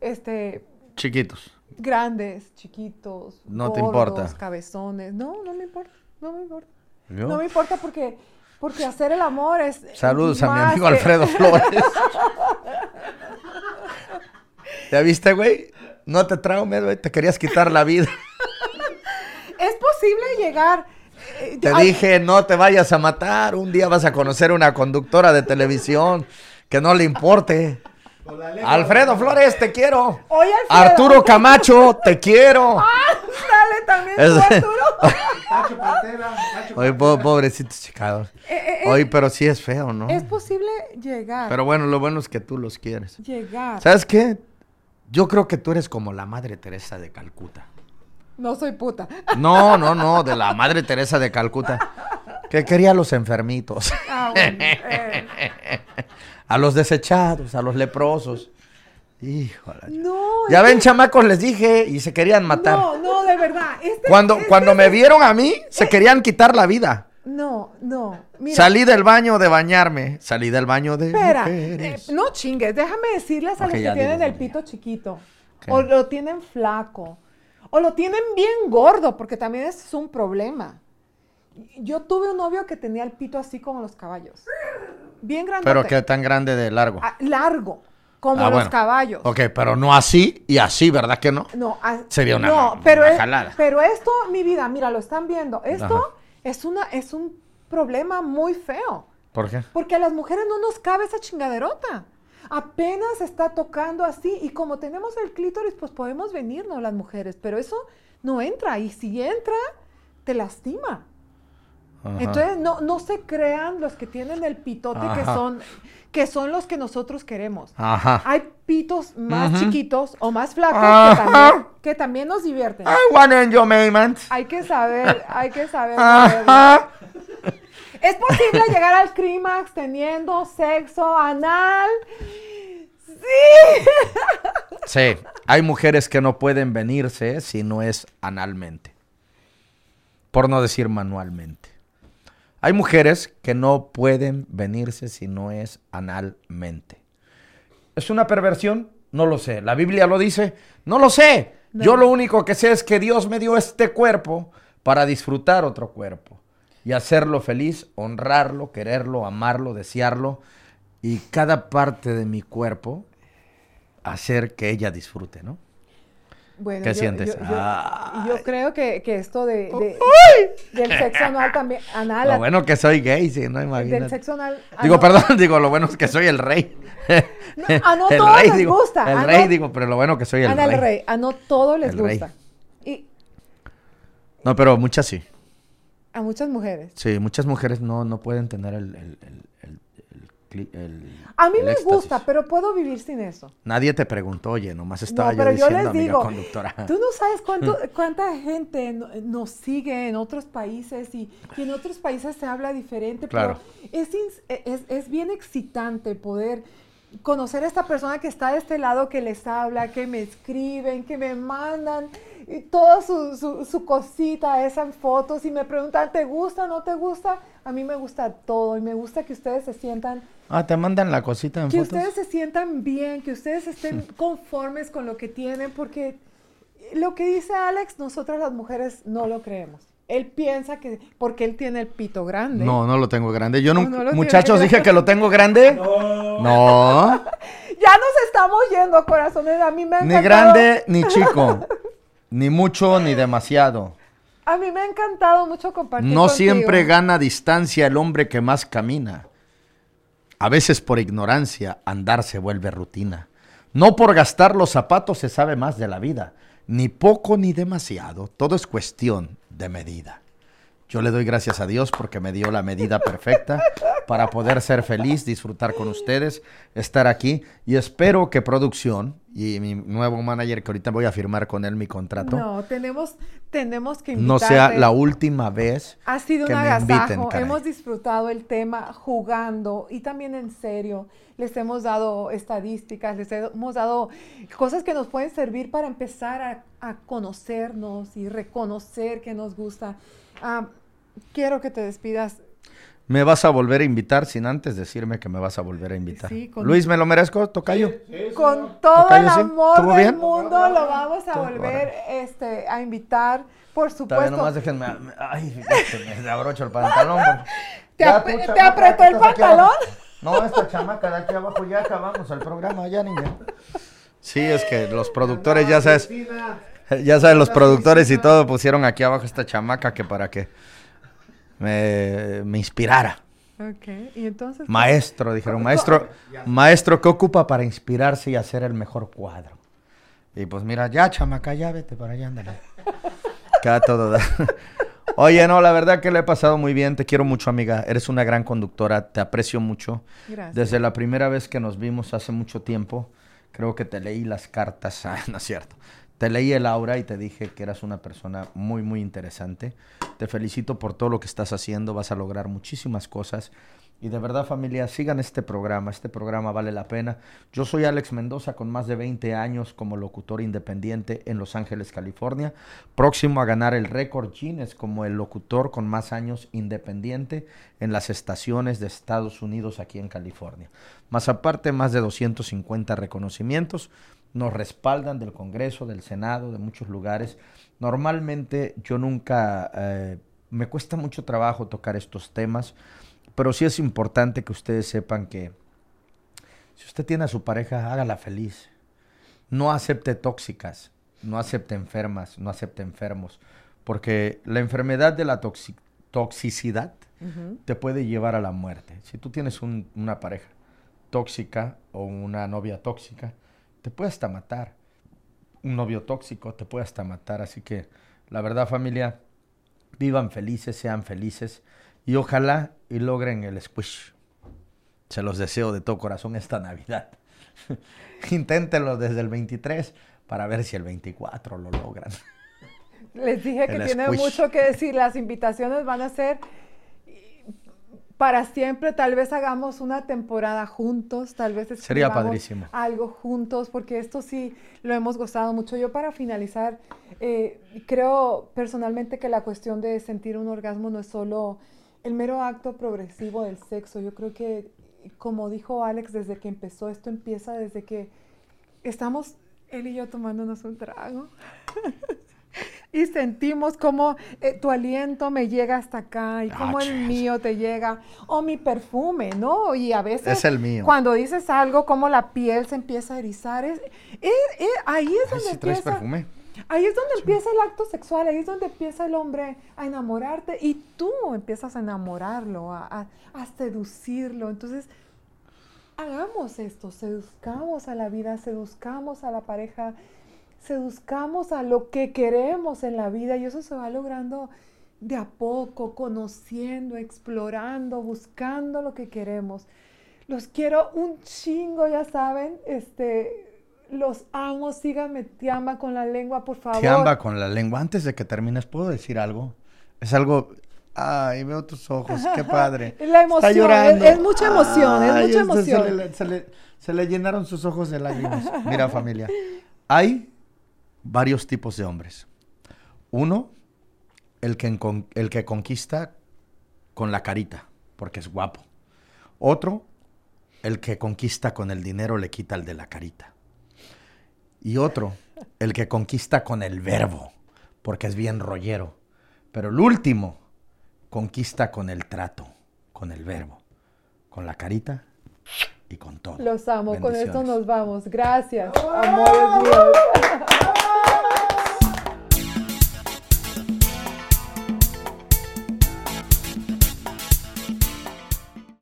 A: Este.
B: Chiquitos.
A: Grandes, chiquitos.
B: No
A: gordos,
B: te importa.
A: Cabezones. No, no me importa. No me importa. No me importa porque, porque hacer el amor es.
B: Saludos a mi amigo Alfredo [LAUGHS] Flores. ¿Ya viste, güey? No te traumes, güey. Te querías quitar la vida.
A: es posible llegar
B: eh, te dije, no te vayas a matar. Un día vas a conocer una conductora de televisión que no le importe. Alfredo Flores, te quiero. Arturo Camacho, te quiero.
A: Ah, dale también Arturo.
B: Oye, pobrecitos chicados. Eh, eh, Oye, pero sí es feo, ¿no?
A: Es posible llegar.
B: Pero bueno, lo bueno es que tú los quieres.
A: Llegar.
B: ¿Sabes qué? Yo creo que tú eres como la Madre Teresa de Calcuta.
A: No soy puta.
B: No, no, no, de la Madre Teresa de Calcuta. Que quería a los enfermitos. Ah, eh. [LAUGHS] A los desechados, a los leprosos. Híjole.
A: No.
B: Ya ven, chamacos, les dije y se querían matar.
A: No, no, de verdad. Este
B: cuando
A: este
B: cuando me vieron a mí, se querían quitar la vida.
A: No, no.
B: Salí del baño de bañarme. Salí del baño de.
A: Espera, eh, no chingues. Déjame decirles a los que tienen el pito chiquito. O lo tienen flaco o lo tienen bien gordo, porque también es un problema. Yo tuve un novio que tenía el pito así como los caballos. Bien grande.
B: ¿Pero qué tan grande de largo?
A: Ah, largo, como ah, los caballos.
B: Ok, pero no así y así, ¿verdad que no?
A: No,
B: sería una,
A: no, pero Pero esto, mi vida, mira, lo están viendo. Esto es, una, es un problema muy feo.
B: ¿Por qué?
A: Porque a las mujeres no nos cabe esa chingaderota apenas está tocando así y como tenemos el clítoris, pues podemos venirnos las mujeres, pero eso no entra y si entra, te lastima. Entonces no, no se crean los que tienen el pitote que son que son los que nosotros queremos. Hay pitos más chiquitos o más flacos que también, nos divierten.
B: I want enjoyment.
A: Hay que saber, hay que saber. ¿Es posible llegar al clímax teniendo sexo anal? Sí.
B: Sí, hay mujeres que no pueden venirse si no es analmente. Por no decir manualmente. Hay mujeres que no pueden venirse si no es analmente. ¿Es una perversión? No lo sé. ¿La Biblia lo dice? No lo sé. Yo lo único que sé es que Dios me dio este cuerpo para disfrutar otro cuerpo y hacerlo feliz, honrarlo, quererlo, amarlo, desearlo y cada parte de mi cuerpo hacer que ella disfrute, ¿no?
A: Bueno,
B: ¿Qué
A: yo,
B: sientes?
A: Yo, creo que, esto de, del sexo anal también. Anal,
B: lo bueno que soy gay, sí, no imagínate.
A: Del sexo anal.
B: Digo, perdón, [LAUGHS] digo, lo bueno es que soy el rey.
A: No, a no [LAUGHS] todos les gusta.
B: El rey, digo, pero lo bueno que soy el
A: rey.
B: el
A: rey. A no todos les gusta. Y,
B: no, pero muchas sí.
A: A muchas mujeres.
B: Sí, muchas mujeres no, no pueden tener el,
A: a mí me gusta, pero puedo vivir sin eso.
B: Nadie te preguntó, oye, nomás estaba yo diciendo, yo les digo, conductora. [LAUGHS]
A: Tú no sabes cuánto, [LAUGHS] cuánta gente nos sigue en otros países y, en otros países se habla diferente,
B: claro.
A: pero es, es, es bien excitante poder conocer a esta persona que está de este lado, que les habla, que me escriben, que me mandan y toda su, su, su, cosita, esas fotos y me preguntan, ¿te gusta, no te gusta? A mí me gusta todo y me gusta que ustedes se sientan...
B: Ah, te mandan la cosita en
A: que fotos. Que ustedes se sientan bien, que ustedes estén [LAUGHS] conformes con lo que tienen, porque lo que dice Alex, nosotras las mujeres no lo creemos. Él piensa que porque él tiene el pito grande.
B: No, no lo tengo grande. Yo no, muchachos dije que lo tengo grande. [LAUGHS] No. No. [LAUGHS]
A: ya nos estamos yendo, corazones. A mí me
B: Ni grande ni chico. Ni mucho ni demasiado.
A: A mí me ha encantado mucho compartir.
B: No siempre gana distancia el hombre que más camina. A veces por ignorancia andar se vuelve rutina. No por gastar los zapatos se sabe más de la vida. Ni poco ni demasiado. Todo es cuestión de medida. Yo le doy gracias a Dios porque me dio la medida perfecta para poder ser feliz, disfrutar con ustedes, estar aquí y espero que producción y mi nuevo manager que ahorita voy a firmar con él mi contrato.
A: No, tenemos tenemos que
B: No sea la última vez.
A: Ha sido que un agasajo. hemos disfrutado el tema jugando y también en serio. Les hemos dado estadísticas, les hemos dado cosas que nos pueden servir para empezar a, conocernos y reconocer que nos gusta. Ah, quiero que te despidas.
B: Me vas a volver a invitar sin antes decirme que me vas a volver a invitar. Luis, ¿me lo merezco? Tocayo.
A: con todo el amor del mundo lo vamos a volver este, a invitar, por supuesto.
B: nomás déjenme. Ay, me abrocho el pantalón. [LAUGHS]
A: ¿Te, apretó el pantalón?
B: No, esta chamaca de aquí abajo ya acabamos el programa, ya niña. Sí, es que los productores, ya sabes. Ya sabes, los productores y todo pusieron aquí abajo esta chamaca que para que me, inspirara.
A: ¿y entonces?
B: Maestro, dijeron, maestro, maestro, ¿qué ocupa para inspirarse y hacer el mejor cuadro? Y pues mira, ya chamaca, ya vete para allá, ándale. Queda todo. [LAUGHS] Oye, no, la verdad que le he pasado muy bien, te quiero mucho, amiga. Eres una gran conductora, te aprecio mucho.
A: Gracias.
B: Desde la primera vez que nos vimos hace mucho tiempo, creo que te leí las cartas. [LAUGHS] Ah, no es cierto. Te leí el aura y te dije que eras una persona muy, muy interesante. Te felicito por todo lo que estás haciendo, vas a lograr muchísimas cosas. Y de verdad familia, sigan este programa, este programa vale la pena. Yo soy Alex Mendoza con más de 20 años como locutor independiente en Los Ángeles, California, próximo a ganar el récord Guinness como el locutor con más años independiente en las estaciones de Estados Unidos aquí en California. Más aparte, más de 250 reconocimientos nos respaldan del Congreso, del Senado, de muchos lugares. Normalmente yo nunca, eh, me cuesta mucho trabajo tocar estos temas, pero sí es importante que ustedes sepan que si usted tiene a su pareja, hágala feliz. No acepte tóxicas, no acepte enfermas, no acepte enfermos, porque la enfermedad de la toxicidad te puede llevar a la muerte. Si tú tienes una pareja tóxica o una novia tóxica, te puede hasta matar. Un novio tóxico te puede hasta matar. Así que la verdad familia, vivan felices, sean felices y ojalá y logren el squish. Se los deseo de todo corazón esta Navidad. [LAUGHS] Inténtenlo desde el 23 para ver si el 24 lo logran.
A: Les dije [LAUGHS] que tiene mucho que decir. Las invitaciones van a ser para siempre, tal vez hagamos una temporada juntos, tal vez
B: sería padrísimo
A: algo juntos, porque esto sí lo hemos gozado mucho. Yo para finalizar, eh, creo personalmente que la cuestión de sentir un orgasmo no es solo el mero acto progresivo del sexo. Yo creo que, como dijo Alex, desde que empezó, esto empieza desde que estamos él y yo tomándonos un trago. [LAUGHS] [LAUGHS] y sentimos como eh, tu aliento me llega hasta acá y como el mío te llega, o mi perfume, ¿no? Y a veces
B: es el mío.
A: cuando dices algo, como la piel se empieza a erizar, es, ahí es donde empieza...
B: perfume.
A: Ahí es donde empieza el acto sexual, ahí es donde empieza el hombre a enamorarte y tú empiezas a enamorarlo, a, a seducirlo. Entonces, hagamos esto, seduzcamos a la vida, seduzcamos a la pareja, seduzcamos a lo que queremos en la vida y eso se va logrando de a poco, conociendo, explorando, buscando lo que queremos. Los quiero un chingo, ya saben, este, los amo, síganme, tiamba con la lengua, por favor.
B: Tiamba con la lengua. Antes de que termines, ¿puedo decir algo? Es algo... Ay, veo tus ojos, qué padre. [LAUGHS]
A: La emoción, Está llorando. Es, mucha emoción, es mucha emoción.
B: Se le, se, le, se le llenaron sus ojos de lágrimas. Mira, familia, hay varios tipos de hombres. Uno, el que, el que conquista con la carita, porque es guapo. Otro, el que conquista con el dinero le quita el de la carita. Y otro, el que conquista con el verbo, porque es bien rollero. Pero el último, conquista con el trato, con el verbo, con la carita y con todo.
A: Los amo, con esto nos vamos. Gracias, amores míos. [LAUGHS]